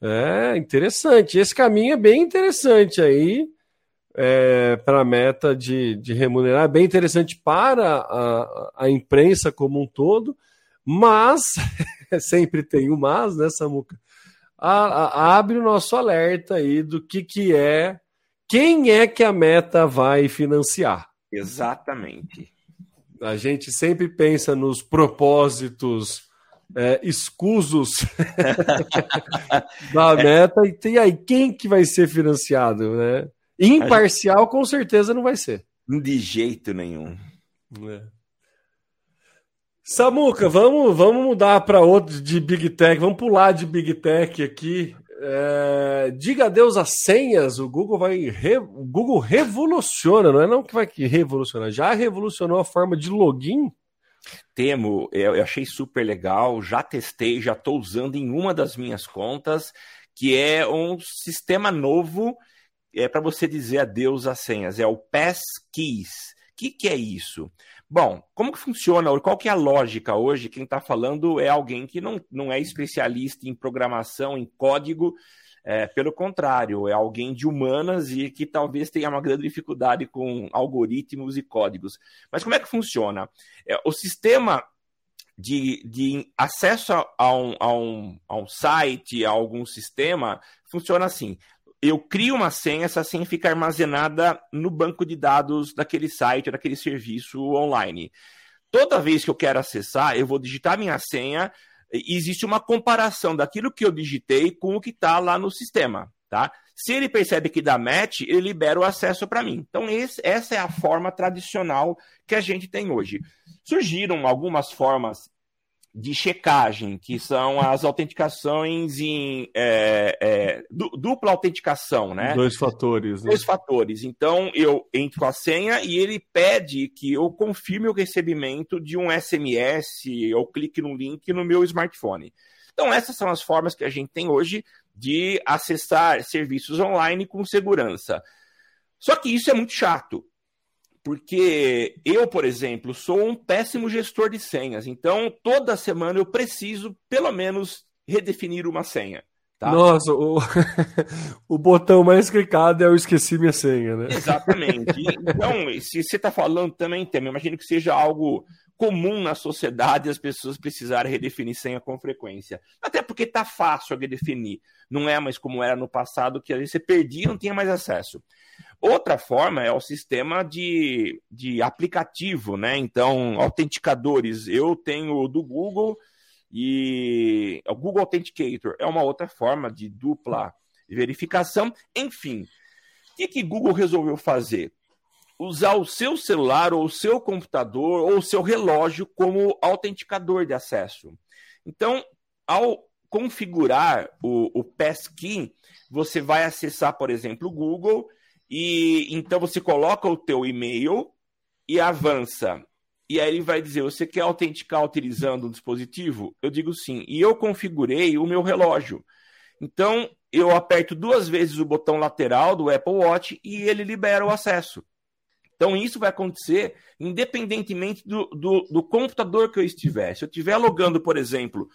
É interessante. Esse caminho é bem interessante aí é, para a meta de, de remunerar, é bem interessante para a, a imprensa como um todo, mas sempre tem o mas, né, Samuca? A, a, abre o nosso alerta aí do que, que é, quem é que a meta vai financiar. Exatamente. A gente sempre pensa nos propósitos é, escusos da meta. E, e aí, quem que vai ser financiado? Né? Imparcial, com certeza, não vai ser. De jeito nenhum. É. Samuca, vamos, vamos mudar para outro de Big Tech, vamos pular de Big Tech aqui. É, diga adeus às senhas, o Google vai. Re, o Google revoluciona, não é não que vai revolucionar, já revolucionou a forma de login Temo, eu, achei super legal, já testei, já estou usando em uma das minhas contas, que é um sistema novo é para você dizer adeus às senhas, é o Passkeys. O que, que é isso? Bom, como que funciona? Qual que é a lógica hoje? Quem está falando é alguém que não, não é especialista em programação, em código, é, pelo contrário, é alguém de humanas e que talvez tenha uma grande dificuldade com algoritmos e códigos. Mas como é que funciona? É, o sistema de, de acesso a um, a, um, a um site, a algum sistema, funciona assim. Eu crio uma senha, essa senha fica armazenada no banco de dados daquele site, daquele serviço online. Toda vez que eu quero acessar, eu vou digitar minha senha, existe uma comparação daquilo que eu digitei com o que está lá no sistema, tá? Se ele percebe que dá match, ele libera o acesso para mim. Então, esse, essa é a forma tradicional que a gente tem hoje. Surgiram algumas formas de checagem, que são as autenticações em é, é, dupla autenticação, né? Dois fatores. Né? Dois fatores. Então eu entro com a senha e ele pede que eu confirme o recebimento de um SMS ou clique no link no meu smartphone. Então essas são as formas que a gente tem hoje de acessar serviços online com segurança. Só que isso é muito chato. Porque eu, por exemplo, sou um péssimo gestor de senhas. Então, toda semana eu preciso, pelo menos, redefinir uma senha. Tá? Nossa, o, o botão mais clicado é eu esqueci minha senha, né? Exatamente. Então, se você está falando também, Temer, imagino que seja algo comum na sociedade as pessoas precisarem redefinir senha com frequência. Até porque está fácil redefinir. Não é mais como era no passado, que às vezes você perdia e não tinha mais acesso. Outra forma é o sistema de, de aplicativo, né? Então, autenticadores. Eu tenho do Google e o Google Authenticator é uma outra forma de dupla verificação. Enfim, o que, que Google resolveu fazer? Usar o seu celular ou o seu computador ou o seu relógio como autenticador de acesso. Então, ao configurar o, o Passkey, você vai acessar, por exemplo, o Google e então você coloca o teu e-mail e avança. E aí ele vai dizer: você quer autenticar utilizando um dispositivo? Eu digo sim. E eu configurei o meu relógio. Então eu aperto duas vezes o botão lateral do Apple Watch e ele libera o acesso. Então isso vai acontecer independentemente do, do, do computador que eu estiver. Se eu estiver logando, por exemplo,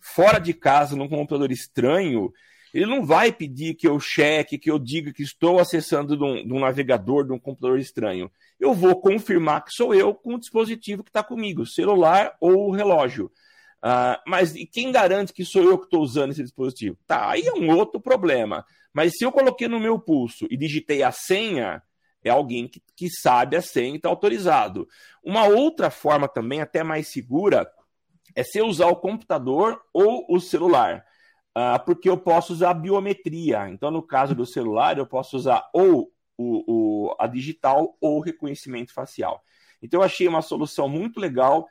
fora de casa num computador estranho, ele não vai pedir que eu cheque, que eu diga que estou acessando de um, de um navegador, de um computador estranho. Eu vou confirmar que sou eu com o dispositivo que está comigo, celular ou relógio. Uh, mas e quem garante que sou eu que estou usando esse dispositivo? Tá, aí é um outro problema. Mas se eu coloquei no meu pulso e digitei a senha, é alguém que, que sabe a senha e está autorizado. Uma outra forma também, até mais segura, é se eu usar o computador ou o celular uh, porque eu posso usar biometria. Então, no caso do celular, eu posso usar ou o, o, a digital ou reconhecimento facial. Então, eu achei uma solução muito legal.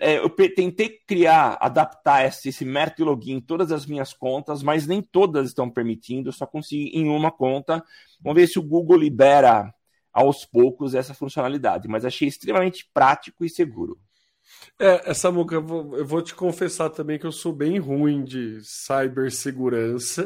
É, eu tentei criar, adaptar esse, esse método login em todas as minhas contas, mas nem todas estão permitindo, eu só consegui em uma conta. Vamos ver se o Google libera aos poucos essa funcionalidade, mas achei extremamente prático e seguro. É, essa Samuca, eu vou, eu vou te confessar também que eu sou bem ruim de cibersegurança.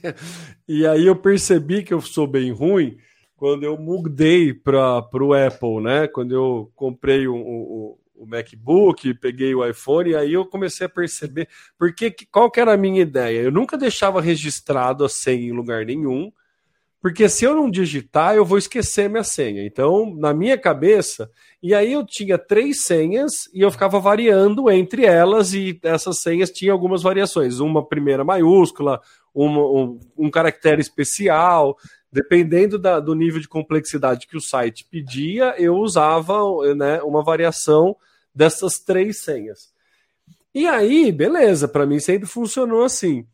e aí eu percebi que eu sou bem ruim quando eu mudei para o Apple, né? Quando eu comprei o, o, o, MacBook, peguei o iPhone, e aí eu comecei a perceber. Porque qual que era a minha ideia? Eu nunca deixava registrado a senha em lugar nenhum, porque se eu não digitar, eu vou esquecer minha senha. Então, na minha cabeça, e aí eu tinha três senhas e eu ficava variando entre elas, e essas senhas tinham algumas variações. Uma primeira maiúscula, uma, um, um caractere especial. Dependendo da, do nível de complexidade que o site pedia, eu usava né, uma variação dessas três senhas. E aí, beleza, para mim sempre funcionou assim.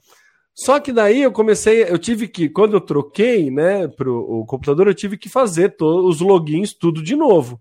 Só que daí eu comecei, eu tive que, quando eu troquei, né, pro o computador, eu tive que fazer os logins tudo de novo.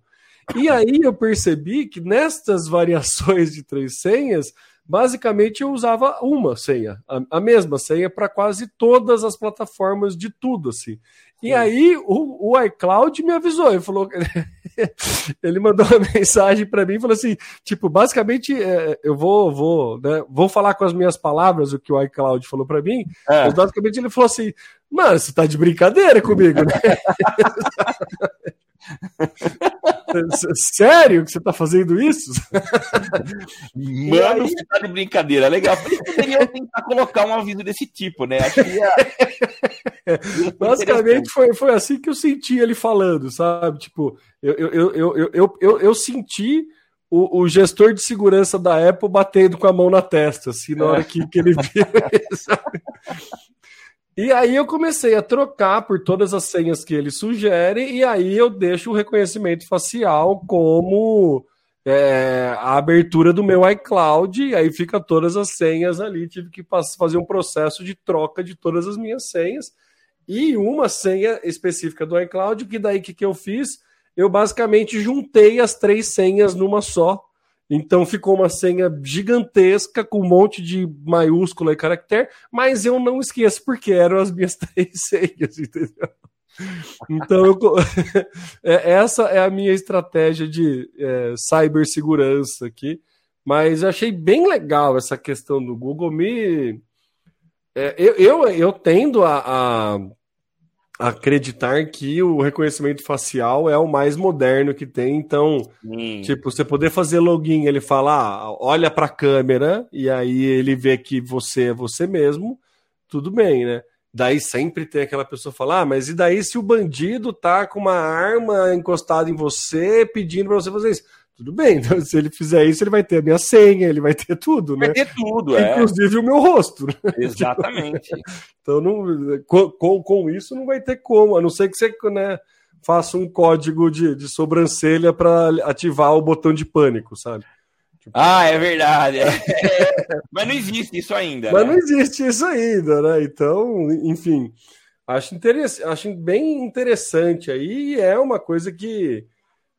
E aí eu percebi que nestas variações de três senhas, basicamente eu usava uma senha, a, a mesma senha para quase todas as plataformas de tudo, assim. E aí o, o iCloud me avisou, ele falou, ele mandou uma mensagem para mim, falou assim, tipo, basicamente é, eu vou, vou, né, vou falar com as minhas palavras o que o iCloud falou para mim, é. mas basicamente ele falou assim, mano, você tá de brincadeira comigo, né? Sério que você tá fazendo isso? Mano, aí... você tá de brincadeira. Legal. Por isso poderia tentar colocar um aviso desse tipo, né? Acho que ia... Basicamente foi, foi assim que eu senti ele falando, sabe? Tipo, eu, eu, eu, eu, eu, eu, eu senti o, o, gestor de segurança da Apple batendo com a mão na testa, assim, na hora que, que ele viu isso. E aí eu comecei a trocar por todas as senhas que ele sugere, e aí eu deixo o reconhecimento facial como é, a abertura do meu iCloud, e aí fica todas as senhas ali. Tive que fazer um processo de troca de todas as minhas senhas. E uma senha específica do iCloud, que daí que, que eu fiz? Eu basicamente juntei as três senhas numa só então ficou uma senha gigantesca com um monte de maiúscula e caractere, mas eu não esqueço porque eram as minhas três senhas, entendeu? Então, eu, é, essa é a minha estratégia de é, cibersegurança aqui. Mas achei bem legal essa questão do Google. Me, é, eu, eu, eu, tendo a, a acreditar que o reconhecimento facial é o mais moderno que tem. Então, hum. tipo, você poder fazer login, ele fala, ah, olha para a câmera e aí ele vê que você é você mesmo, tudo bem, né? Daí sempre tem aquela pessoa falar, ah, mas e daí se o bandido tá com uma arma encostada em você, pedindo para você fazer isso? Tudo bem. Então, se ele fizer isso, ele vai ter a minha senha, ele vai ter tudo, vai né? Vai ter tudo, é. Inclusive o meu rosto. Né? Exatamente. então, não, com, com, isso não vai ter como, a não ser que você né, faça um código de, de sobrancelha para ativar o botão de pânico, sabe? Tipo... Ah, é verdade. É. Mas não existe isso ainda. Mas né? não existe isso ainda, né? Então, enfim, acho, interessante, acho bem interessante aí. é uma coisa que,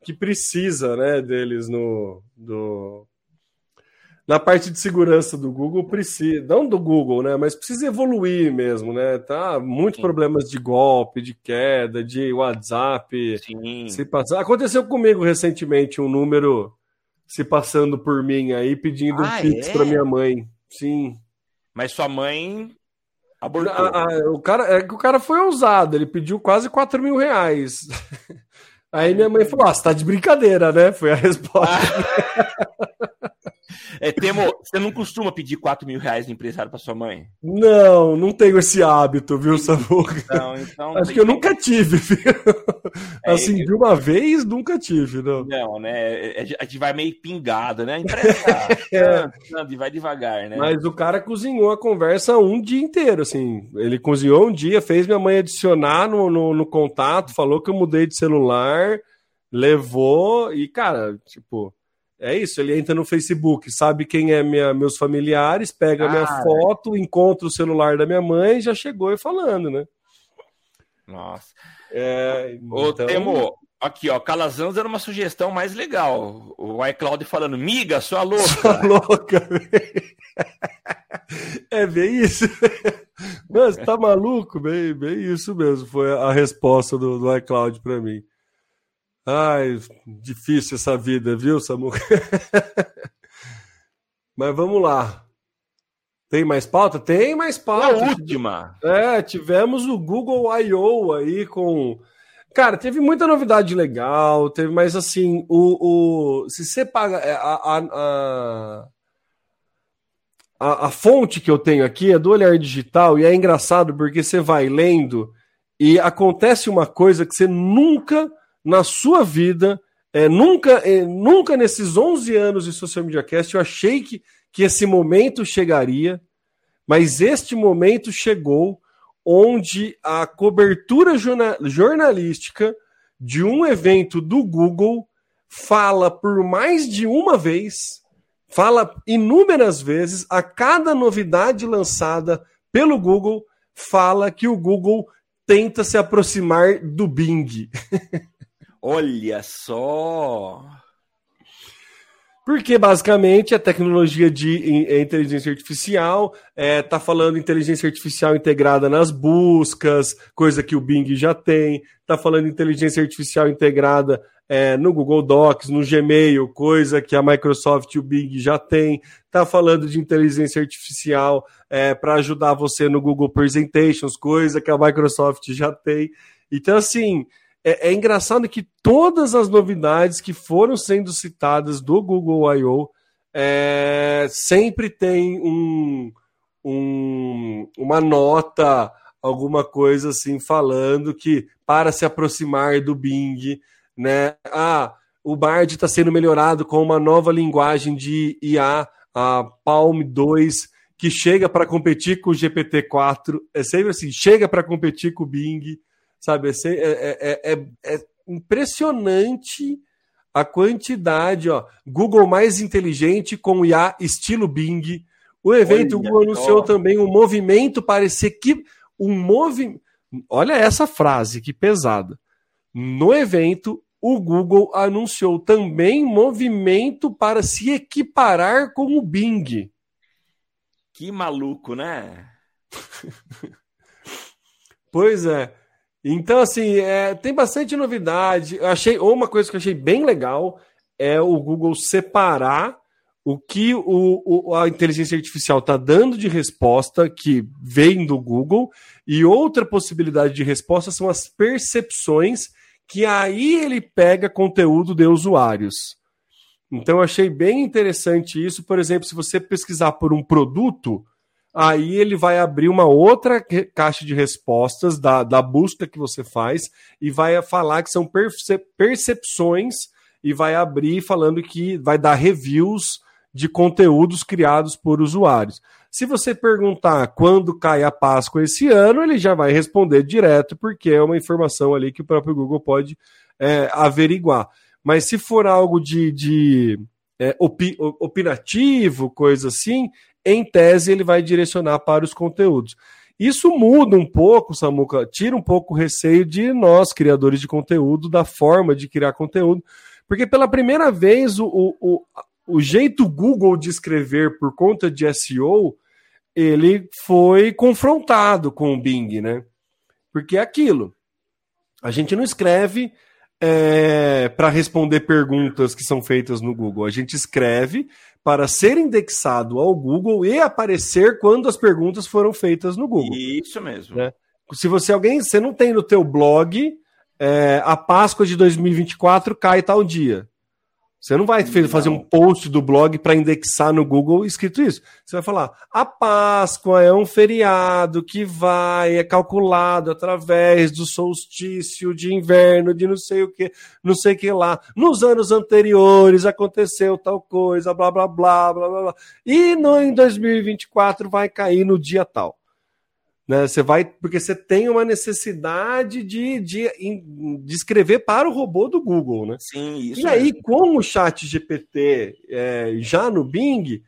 que precisa, né, deles no. Do... Na parte de segurança do Google, precisa, não do Google, né? Mas precisa evoluir mesmo, né? Tá muitos Sim. problemas de golpe, de queda, de WhatsApp. Sim. Se passar. Aconteceu comigo recentemente um número se passando por mim aí, pedindo ah, um pix é? para minha mãe. Sim. Mas sua mãe abortou. Ah, ah, o cara, é que o cara foi ousado, ele pediu quase 4 mil reais. Aí minha mãe falou: Ah, você tá de brincadeira, né? Foi a resposta. É, Temo, você não costuma pedir 4 mil reais de empresário para sua mãe? Não, não tenho esse hábito, viu, Samuca? Não, então. Acho que eu nunca tive, viu? É, assim, eu... de uma vez, nunca tive, não. Não, né? É, é, a gente vai meio pingado, né? Emprestar. é. vai devagar, né? Mas o cara cozinhou a conversa um dia inteiro, assim. Ele cozinhou um dia, fez minha mãe adicionar no, no, no contato, falou que eu mudei de celular, levou e, cara, tipo é isso, ele entra no Facebook, sabe quem é minha, meus familiares, pega a minha foto, encontra o celular da minha mãe e já chegou e falando, né? Nossa. É, Ô, então... Temo, aqui, ó, Calazans era uma sugestão mais legal. O iCloud falando, miga, sua louca. Sua louca, É bem isso. Mas tá maluco? Bem, bem isso mesmo. Foi a resposta do, do iCloud para mim. Ai, difícil essa vida, viu, Samu? Mas vamos lá. Tem mais pauta? Tem mais pauta. A última. É, tivemos o Google I.O. aí com. Cara, teve muita novidade legal, teve, mas assim, o, o se você paga é, a, a, a, a, fonte que eu tenho aqui é do Olhar Digital e é engraçado porque você vai lendo e acontece uma coisa que você nunca na sua vida, é, nunca, é, nunca nesses 11 anos de Social Media Cast eu achei que, que esse momento chegaria, mas este momento chegou onde a cobertura jornalística de um evento do Google fala por mais de uma vez, fala inúmeras vezes, a cada novidade lançada pelo Google, fala que o Google tenta se aproximar do Bing. Olha só! Porque basicamente a tecnologia de é, inteligência artificial está é, tá falando inteligência artificial integrada nas buscas, coisa que o Bing já tem, está falando inteligência artificial integrada é, no Google Docs, no Gmail, coisa que a Microsoft e o Bing já tem, está falando de inteligência artificial é, para ajudar você no Google Presentations, coisa que a Microsoft já tem. Então, assim, é, é, engraçado que todas as novidades que foram sendo citadas do Google I.O. É, sempre tem um, um, uma nota, alguma coisa assim, falando que para se aproximar do Bing, né? Ah, o Bard está sendo melhorado com uma nova linguagem de IA, a Palm 2, que chega para competir com o GPT-4. É sempre assim, chega para competir com o Bing. Sabe, é, é, é, é impressionante a quantidade, ó. Google mais inteligente com IA estilo Bing. O evento Olha, Google anunciou ó. também um movimento para esse equipe. Um movimento. Olha essa frase, que pesada. No evento, o Google anunciou também movimento para se equiparar com o Bing. Que maluco, né? pois é. Então, assim, é, tem bastante novidade. Eu achei uma coisa que eu achei bem legal é o Google separar o que o, o a inteligência artificial está dando de resposta que vem do Google e outra possibilidade de resposta são as percepções que aí ele pega conteúdo de usuários. Então, eu achei bem interessante isso. Por exemplo, se você pesquisar por um produto, aí ele vai abrir uma outra caixa de respostas da, da busca que você faz e vai falar que são percepções e vai abrir falando que vai dar reviews de conteúdos criados por usuários. Se você perguntar quando cai a Páscoa esse ano, ele já vai responder direto, porque é uma informação ali que o próprio Google pode é, averiguar. Mas se for algo de, de é, opi, opinativo, coisa assim, em tese ele vai direcionar para os conteúdos. Isso muda um pouco, Samuca, tira um pouco o receio de nós, criadores de conteúdo, da forma de criar conteúdo, porque pela primeira vez o, o, o jeito Google de escrever por conta de SEO, ele foi confrontado com o Bing, né? Porque é aquilo. A gente não escreve é, para responder perguntas que são feitas no Google. A gente escreve para ser indexado ao Google e aparecer quando as perguntas foram feitas no Google. Isso mesmo. Né? Se você alguém, você não tem no teu blog é, a Páscoa de 2024 cai tal dia. Você não vai fazer um post do blog para indexar no Google escrito isso. Você vai falar: a Páscoa é um feriado que vai, é calculado através do solstício de inverno, de não sei o que, não sei o que lá. Nos anos anteriores aconteceu tal coisa, blá blá blá blá blá. blá. E no, em 2024 vai cair no dia tal. Né? Você vai, porque você tem uma necessidade de, de, de escrever para o robô do Google, né? Sim, isso. E aí, com o chat GPT é, já no Bing,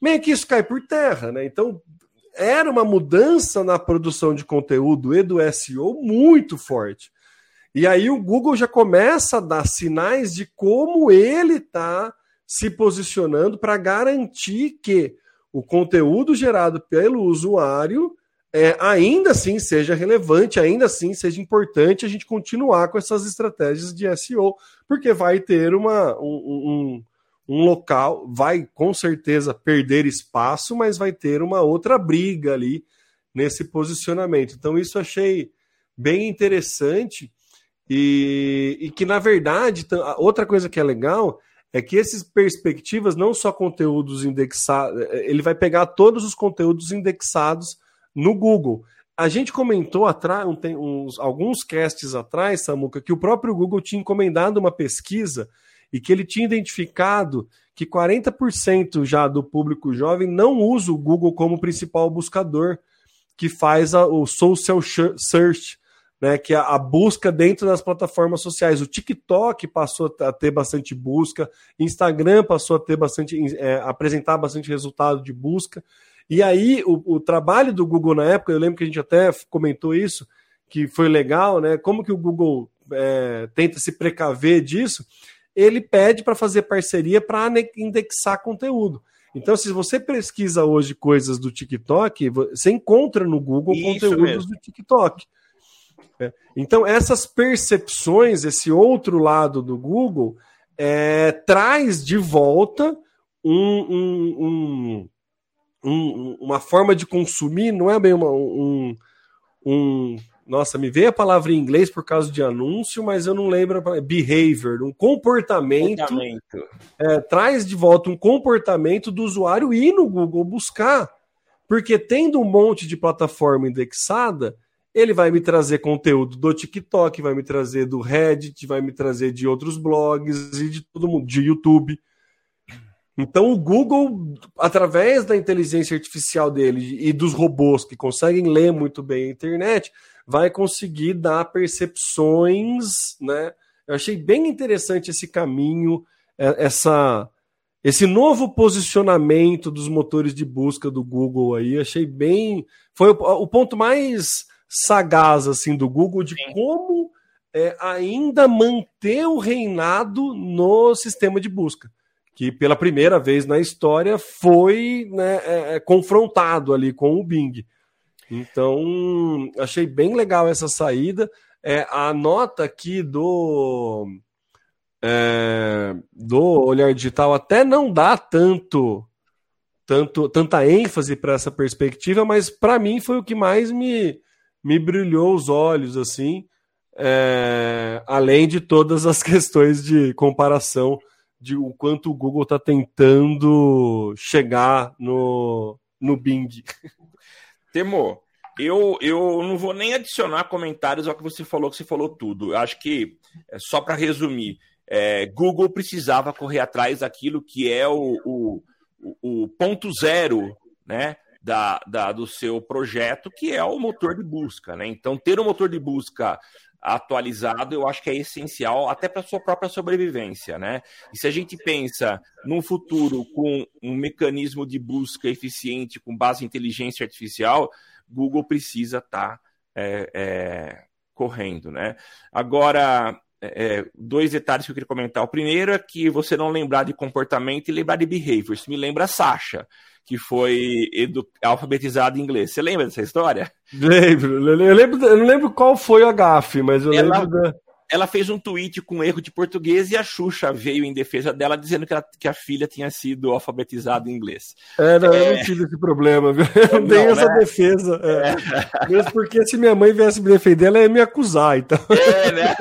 meio que isso cai por terra, né? Então, era uma mudança na produção de conteúdo e do SEO muito forte. E aí o Google já começa a dar sinais de como ele está se posicionando para garantir que o conteúdo gerado pelo usuário é, ainda assim seja relevante, ainda assim seja importante a gente continuar com essas estratégias de SEO, porque vai ter uma, um, um, um, local, vai com certeza perder espaço, mas vai ter uma outra briga ali nesse posicionamento. Então, isso achei bem interessante e, e que, na verdade, outra coisa que é legal é que esses perspectivas, não só conteúdos indexados, é, ele vai pegar todos os conteúdos indexados no Google. A gente comentou atrás, tem uns, alguns casts atrás, Samuca, que o próprio Google tinha encomendado uma pesquisa e que ele tinha identificado que 40% já do público jovem não usa o Google como principal buscador, que faz a, o social search, né, que é a busca dentro das plataformas sociais. O TikTok passou a ter bastante busca, Instagram passou a ter bastante, é, apresentar bastante resultado de busca. E aí, o, o, trabalho do Google na época, eu lembro que a gente até comentou isso, que foi legal, né? Como que o Google é, tenta se precaver disso? Ele pede para fazer parceria para indexar conteúdo. Então, se você pesquisa hoje coisas do TikTok, você encontra no Google isso conteúdos mesmo. do TikTok. É. Então, essas percepções, esse outro lado do Google, é, traz de volta um, um, um um, uma forma de consumir, não é bem uma, um, um. Nossa, me veio a palavra em inglês por causa de anúncio, mas eu não lembro. Behavior, um comportamento. comportamento. É, traz de volta um comportamento do usuário ir no Google buscar. Porque tendo um monte de plataforma indexada, ele vai me trazer conteúdo do TikTok, vai me trazer do Reddit, vai me trazer de outros blogs e de todo mundo, de YouTube. Então, o Google, através da inteligência artificial dele e dos robôs que conseguem ler muito bem a internet, vai conseguir dar percepções, né? Eu achei bem interessante esse caminho, é, essa, esse novo posicionamento dos motores de busca do Google aí. Achei bem, foi o, o ponto mais sagaz assim do Google de Sim. como é, ainda manter o reinado no sistema de busca que pela primeira vez na história foi né, é, é, confrontado ali com o Bing. Então, achei bem legal essa saída. É, a nota aqui do, é, do Olhar Digital até não dá tanto, tanto tanta ênfase para essa perspectiva, mas para mim foi o que mais me, me brilhou os olhos, assim, é, além de todas as questões de comparação de o quanto o Google está tentando chegar no, no Bing. Temo, eu, eu não vou nem adicionar comentários ao que você falou, que você falou tudo. Eu acho que, é só para resumir, é, Google precisava correr atrás daquilo que é o, o, o ponto zero né, da, da, do seu projeto, que é o motor de busca. Né? Então, ter um motor de busca atualizado, eu acho que é essencial até para a sua própria sobrevivência, né? E se a gente pensa num futuro com um mecanismo de busca eficiente com base em inteligência artificial, Google precisa estar tá, é, é, correndo, né? Agora, é, é, dois detalhes que eu queria comentar. O primeiro é que você não lembrar de comportamento e lembrar de behavior. Isso me lembra a Sasha, que foi alfabetizada em inglês. Você lembra dessa história? Lembro. Eu, lembro, eu não lembro qual foi a gafe, mas eu ela, lembro da... Ela fez um tweet com erro de português e a Xuxa veio em defesa dela dizendo que, ela, que a filha tinha sido alfabetizada em inglês. É, não, é... eu não tive esse problema, viu? Eu não, tenho essa né? defesa. É. É. Mesmo porque se minha mãe viesse me defender, ela ia me acusar, então. É, né?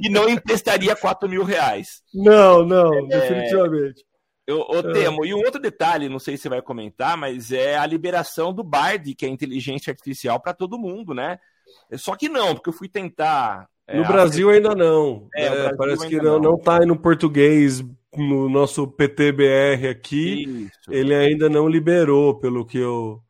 e não emprestaria 4 mil reais. Não, não, é, definitivamente. Eu, eu é. temo. E um outro detalhe, não sei se você vai comentar, mas é a liberação do Bard, que é inteligência artificial para todo mundo, né? Só que não, porque eu fui tentar. É, no Brasil ainda não. É, é parece que não, não tá no português no nosso PTBR aqui. Isso. Ele ainda não liberou, pelo que eu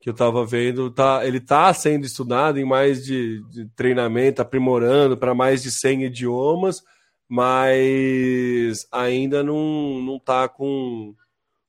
que eu estava vendo, tá, ele está sendo estudado em mais de, de treinamento, aprimorando para mais de 100 idiomas, mas ainda não, não tá com,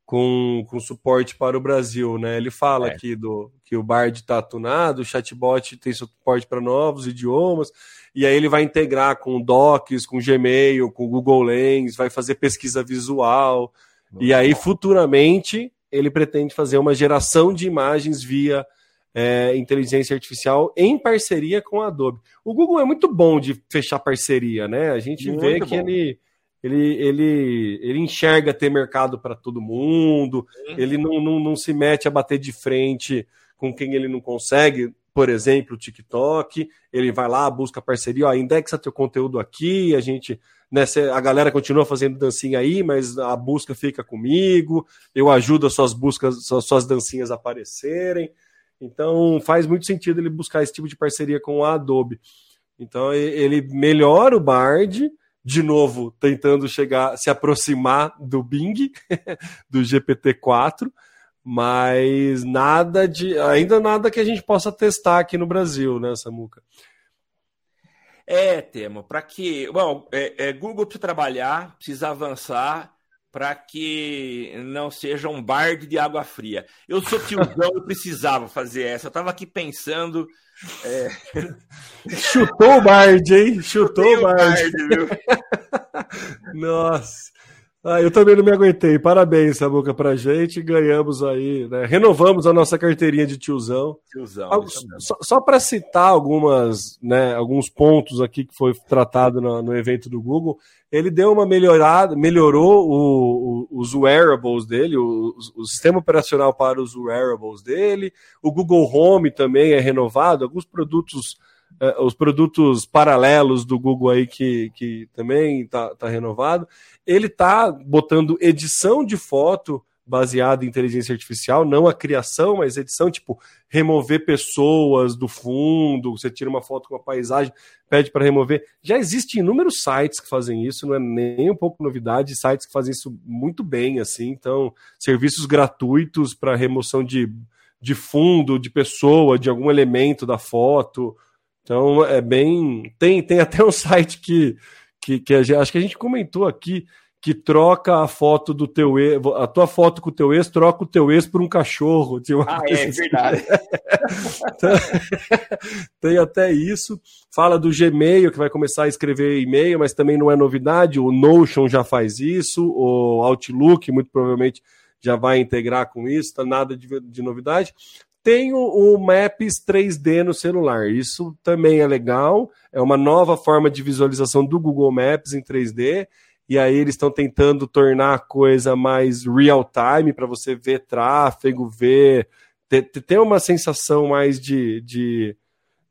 com, com suporte para o Brasil, né? Ele fala é. aqui do que o Bard está tunado, o chatbot tem suporte para novos idiomas, e aí ele vai integrar com Docs, com Gmail, com Google Lens, vai fazer pesquisa visual, e aí futuramente ele pretende fazer uma geração de imagens via é, inteligência artificial em parceria com a Adobe. O Google é muito bom de fechar parceria, né? A gente muito vê que ele, ele, ele, ele enxerga ter mercado para todo mundo, Sim. ele não, não, não se mete a bater de frente com quem ele não consegue. Por exemplo, o TikTok, ele vai lá, busca parceria, ó, indexa teu conteúdo aqui, a gente né, a galera continua fazendo dancinha aí, mas a busca fica comigo, eu ajudo as suas buscas, as suas dancinhas a aparecerem. Então faz muito sentido ele buscar esse tipo de parceria com a Adobe. Então ele melhora o Bard, de novo tentando chegar, se aproximar do Bing, do GPT-4, mas nada de, ainda nada que a gente possa testar aqui no Brasil, né, Samuca? É, Temo, para que. Bom, é, é, Google precisa trabalhar, precisa avançar para que não seja um barde de água fria. Eu sou tiozão e precisava fazer essa. Eu estava aqui pensando. É... Chutou o barde, hein? Chutou o barde. viu? Nossa. Ah, eu também não me aguentei. Parabéns, Samuca, pra gente. Ganhamos aí, né? Renovamos a nossa carteirinha de tiozão. Tiozão. Ah, só, só para citar algumas, né, alguns pontos aqui que foi tratado no, no, evento do Google, ele deu uma melhorada, melhorou o, o, os wearables dele, o, o, sistema operacional para os wearables dele. O Google Home também é renovado. Alguns produtos uh, os produtos paralelos do Google aí que, que também está tá renovado. Ele está botando edição de foto baseada em inteligência artificial, não a criação, mas edição, tipo, remover pessoas do fundo, você tira uma foto com a paisagem, pede para remover. Já existem inúmeros sites que fazem isso, não é nem um pouco novidade, sites que fazem isso muito bem, assim, então, serviços gratuitos para remoção de, de fundo, de pessoa, de algum elemento da foto, então é bem. Tem, tem até um site que, que, que a, acho que a gente comentou aqui que troca a foto do teu ex, a tua foto com o teu ex, troca o teu ex por um cachorro. ah, é, assim. verdade. tem até isso. Fala do Gmail, que vai começar a escrever e-mail, mas também não é novidade. O Notion já faz isso, o Outlook muito provavelmente já vai integrar com isso, tá nada de, de novidade. Tem o, o Maps 3D no celular. Isso também é legal. É uma nova forma de visualização do Google Maps em 3D. E aí eles estão tentando tornar a coisa mais real time para você ver tráfego, ver ter, ter uma sensação mais de, de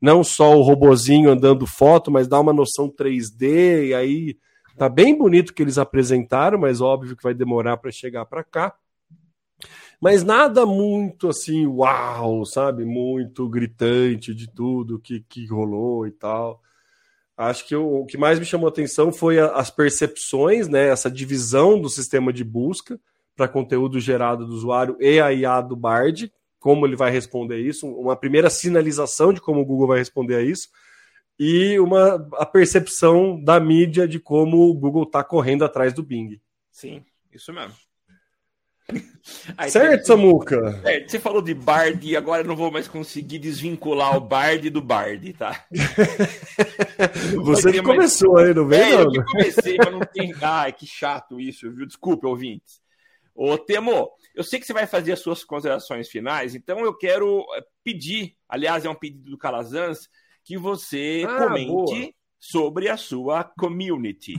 não só o robozinho andando foto, mas dar uma noção 3D. E aí tá bem bonito que eles apresentaram, mas óbvio que vai demorar para chegar para cá mas nada muito assim, uau, sabe? Muito gritante de tudo que, que rolou e tal. Acho que o, o que mais me chamou a atenção foi a, as percepções, né? Essa divisão do sistema de busca para conteúdo gerado do usuário e a IA do Bard, como ele vai responder isso, uma primeira sinalização de como o Google vai responder a isso, e uma a percepção da mídia de como o Google está correndo atrás do Bing. Sim, isso mesmo. Aí, certo, Samuca? É, você falou de Bard e agora eu não vou mais conseguir desvincular o Bard do Bard, tá? você que começou mais... aí, não vem? É, não? eu comecei, mas não tem. Ai, que chato isso, viu? Desculpa, ouvintes. Ô, Temo, eu sei que você vai fazer as suas considerações finais, então eu quero eh, pedir, aliás, é um pedido do Calazans, que você ah, comente boa. sobre a sua community.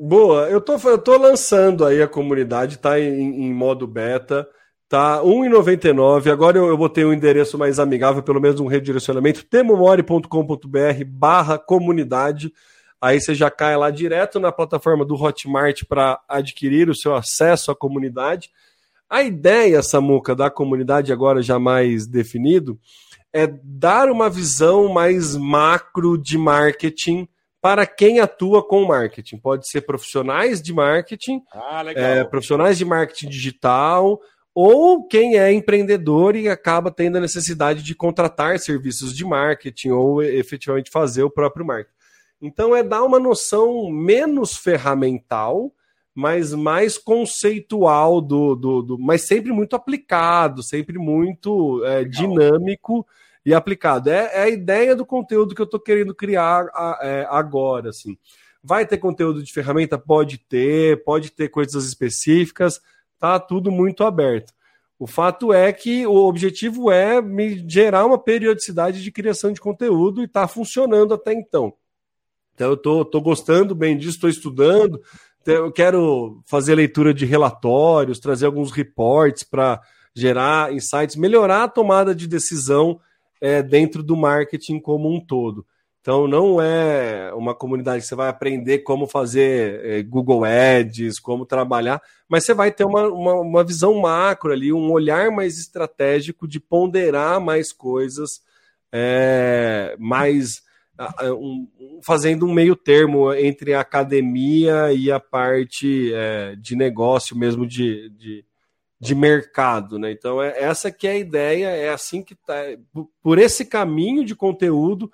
Boa, eu tô, eu tô lançando aí a comunidade, tá em, em modo beta, tá R$1,99. Agora eu, eu botei um endereço mais amigável, pelo menos um redirecionamento, temomori.com.br barra comunidade. Aí você já cai lá direto na plataforma do Hotmart para adquirir o seu acesso à comunidade. A ideia, Samuca, da comunidade agora já mais definido, é dar uma visão mais macro de marketing para quem atua com marketing. Pode ser profissionais de marketing, ah, é, profissionais de marketing digital, ou quem é empreendedor e acaba tendo a necessidade de contratar serviços de marketing ou efetivamente fazer o próprio marketing. Então é dar uma noção menos ferramental, mas mais conceitual do, do, do mas sempre muito aplicado, sempre muito é, dinâmico e aplicado. É, é, a ideia do conteúdo que eu estou querendo criar a, é, agora, assim. Vai ter conteúdo de ferramenta? Pode ter, pode ter coisas específicas, tá tudo muito aberto. O fato é que o objetivo é me gerar uma periodicidade de criação de conteúdo e está funcionando até então. Então eu tô, tô gostando bem disso, estou estudando. Eu quero fazer leitura de relatórios, trazer alguns reports para gerar insights, melhorar a tomada de decisão é, dentro do marketing como um todo. Então não é uma comunidade que você vai aprender como fazer é, Google Ads, como trabalhar, mas você vai ter uma, uma, uma, visão macro ali, um olhar mais estratégico de ponderar mais coisas, é, mais um, fazendo um meio termo entre a academia e a parte é, de negócio mesmo de, de, de, mercado, né? Então é essa que é a ideia, é assim que tá, por esse caminho de conteúdo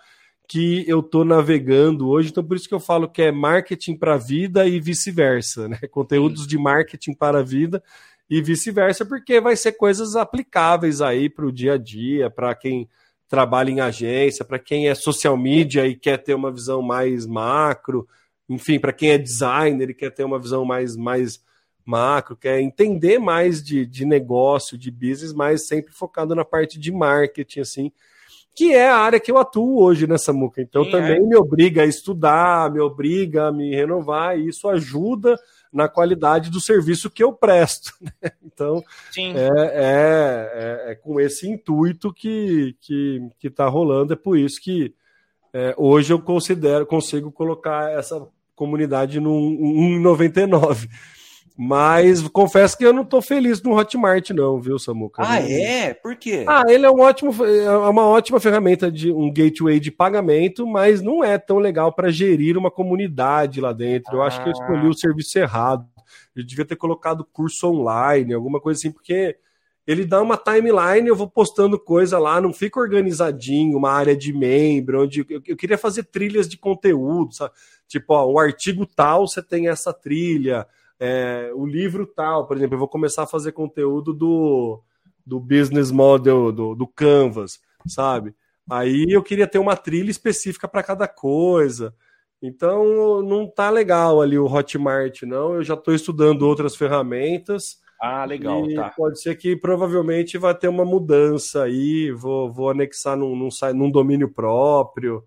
que eu estou navegando hoje, então por isso que eu falo que é marketing para a vida e vice-versa, né? Conteúdos de marketing para a vida e vice-versa, porque vai ser coisas aplicáveis aí para o dia a dia, para quem trabalha em agência, para quem é social media e quer ter uma visão mais macro, enfim, para quem é designer e quer ter uma visão mais, mais macro, quer entender mais de, de negócio, de business, mas sempre focado na parte de marketing, assim, que é a área que eu atuo hoje nessa muca. Então Sim, também é. me obriga a estudar, me obriga a me renovar, e isso ajuda na qualidade do serviço que eu presto. Né? Então, é, é, é, é, com esse intuito que que está rolando. É por isso que é, hoje eu considero, consigo colocar essa comunidade no 1,99. Mas confesso que eu não estou feliz no Hotmart, não, viu, Samuca? Ah, é? Por quê? Ah, ele é um ótimo, é uma ótima ferramenta de um gateway de pagamento, mas não é tão legal para gerir uma comunidade lá dentro. Eu acho que eu escolhi o ah. serviço errado. Eu devia ter colocado curso online, alguma coisa assim, porque ele dá uma timeline, eu vou postando coisa lá, não fica organizadinho, uma área de membro, onde eu, eu queria fazer trilhas de conteúdo, sabe? Tipo, ó, o artigo tal, você tem essa trilha é, o livro tal, por exemplo, eu vou começar a fazer conteúdo do, do business model do, do Canvas, sabe? Aí eu queria ter uma trilha específica para cada coisa. Então não tá legal ali o Hotmart, não. Eu já estou estudando outras ferramentas. Ah, legal. Tá. Pode ser que provavelmente vai ter uma mudança aí. Vou, vou anexar num, num, num domínio próprio.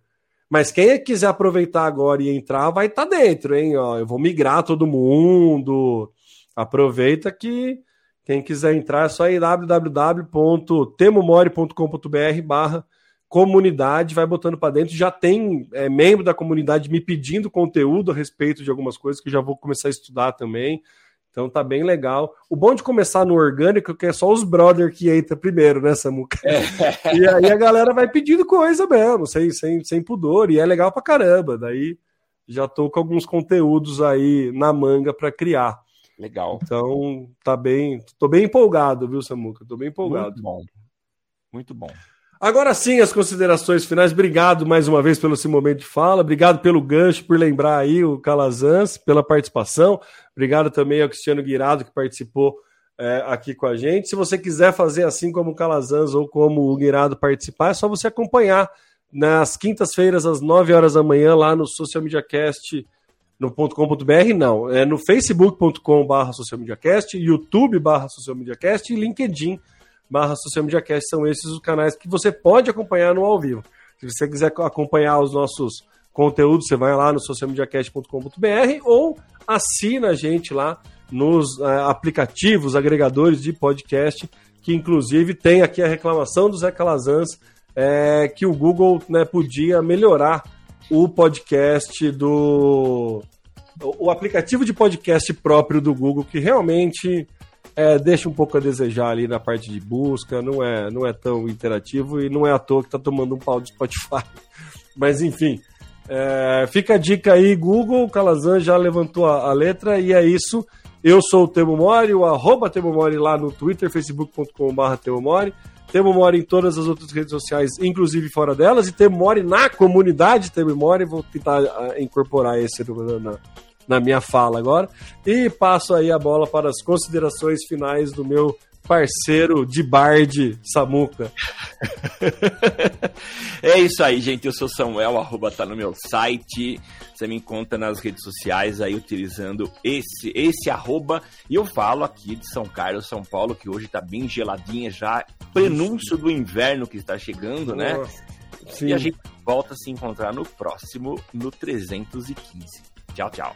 Mas quem quiser aproveitar agora e entrar, vai estar tá dentro, hein? Ó, eu vou migrar todo mundo. Aproveita que quem quiser entrar é só ir www.temomori.com.br barra comunidade, vai botando para dentro. Já tem é, membro da comunidade me pedindo conteúdo a respeito de algumas coisas que eu já vou começar a estudar também. Então tá bem legal. O bom de começar no orgânico é que é só os brother que entra primeiro, né, Samuca? É. E aí a galera vai pedindo coisa mesmo, sem, sem, sem pudor, e é legal pra caramba. Daí já tô com alguns conteúdos aí na manga para criar. Legal. Então tá bem, tô bem empolgado, viu, Samuca? Tô bem empolgado. Muito bom. Muito bom. Agora sim, as considerações finais. Obrigado mais uma vez pelo esse momento de fala. Obrigado pelo gancho, por lembrar aí o Calazans, pela participação. Obrigado também ao Cristiano Guirado, que participou é, aqui com a gente. Se você quiser fazer assim como o Calazans ou como o Guirado participar, é só você acompanhar nas quintas-feiras, às 9 horas da manhã, lá no Social Media Cast, no .com.br, não. É no facebook.com barra Social Media Cast, YouTube barra Social Media Cast e LinkedIn barra Social Media Cast. São esses os canais que você pode acompanhar no ao vivo. Se você quiser acompanhar os nossos conteúdos, você vai lá no socialmediacast.com.br ou assina a gente lá nos uh, aplicativos, agregadores de podcast, que inclusive tem aqui a reclamação do Zé Calazans, é, que o Google né, podia melhorar o podcast do. O aplicativo de podcast próprio do Google, que realmente é, deixa um pouco a desejar ali na parte de busca, não é, não é tão interativo e não é à toa que está tomando um pau de Spotify. Mas enfim, é, fica a dica aí, Google, o Calazan já levantou a, a, letra e é isso. Eu sou o Temo Mori, o arroba Temo Mori lá no Twitter, facebook.com.br Temo Mori. Temo Mori em todas as outras redes sociais, inclusive fora delas, e Temo Mori na comunidade Temo Mori. Vou tentar uh, incorporar esse na, na minha fala agora. E passo aí a bola para as considerações finais do meu parceiro de Bard, Samuca. é isso aí, gente. Eu sou Samuel, arroba tá no meu site. Você me encontra nas redes sociais aí utilizando esse, esse arroba. E eu falo aqui de São Carlos, São Paulo, que hoje tá bem geladinha já. Prenúncio do inverno que está chegando, né? Sim. E a gente volta a se encontrar no próximo, no 315. Tchau, tchau.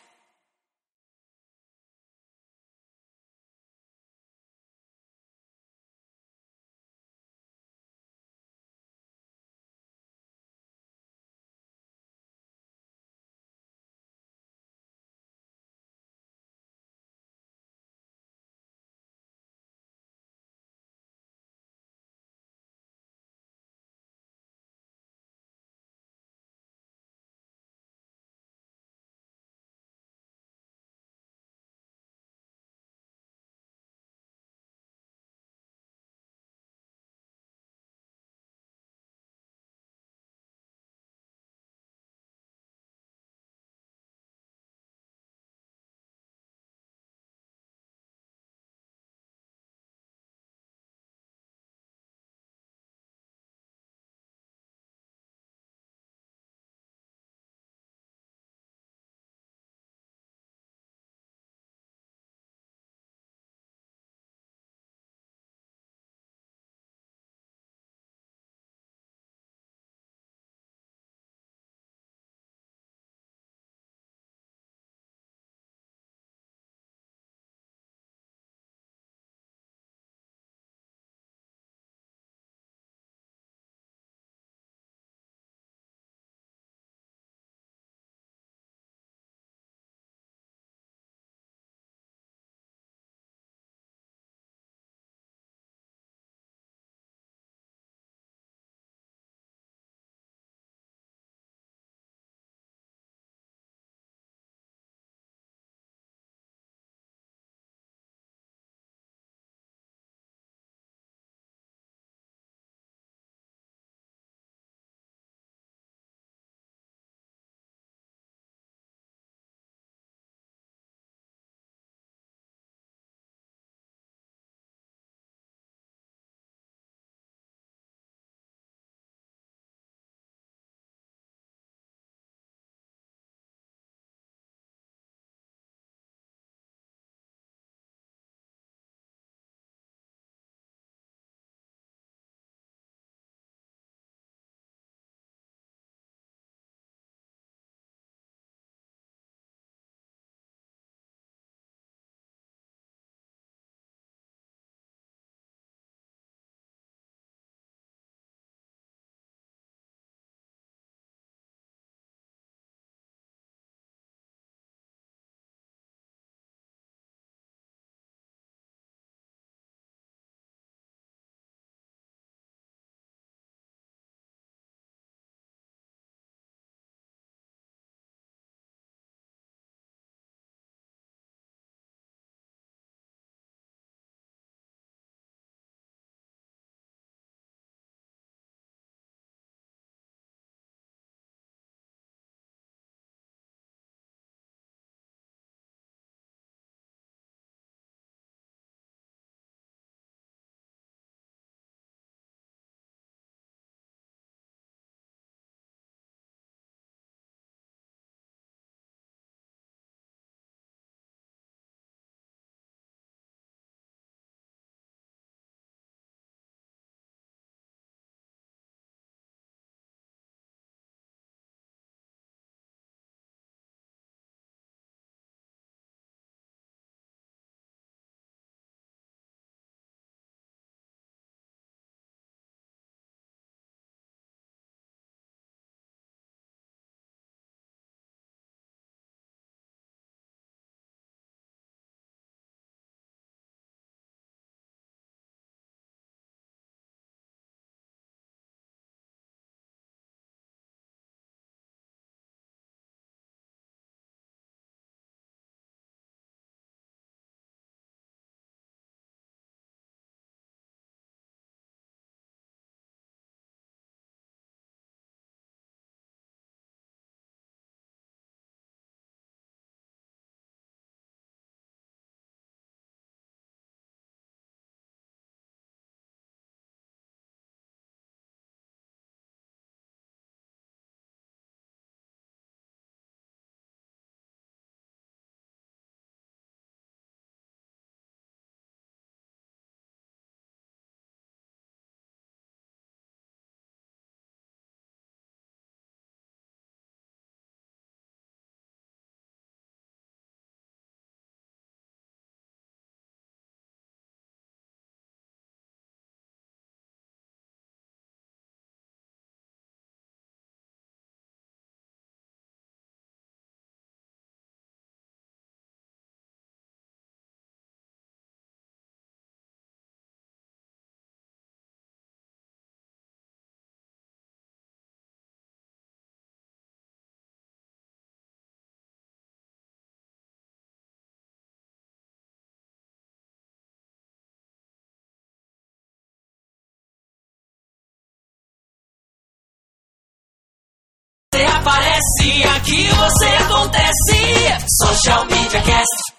Aparece, aqui você acontece. Social Media Cast.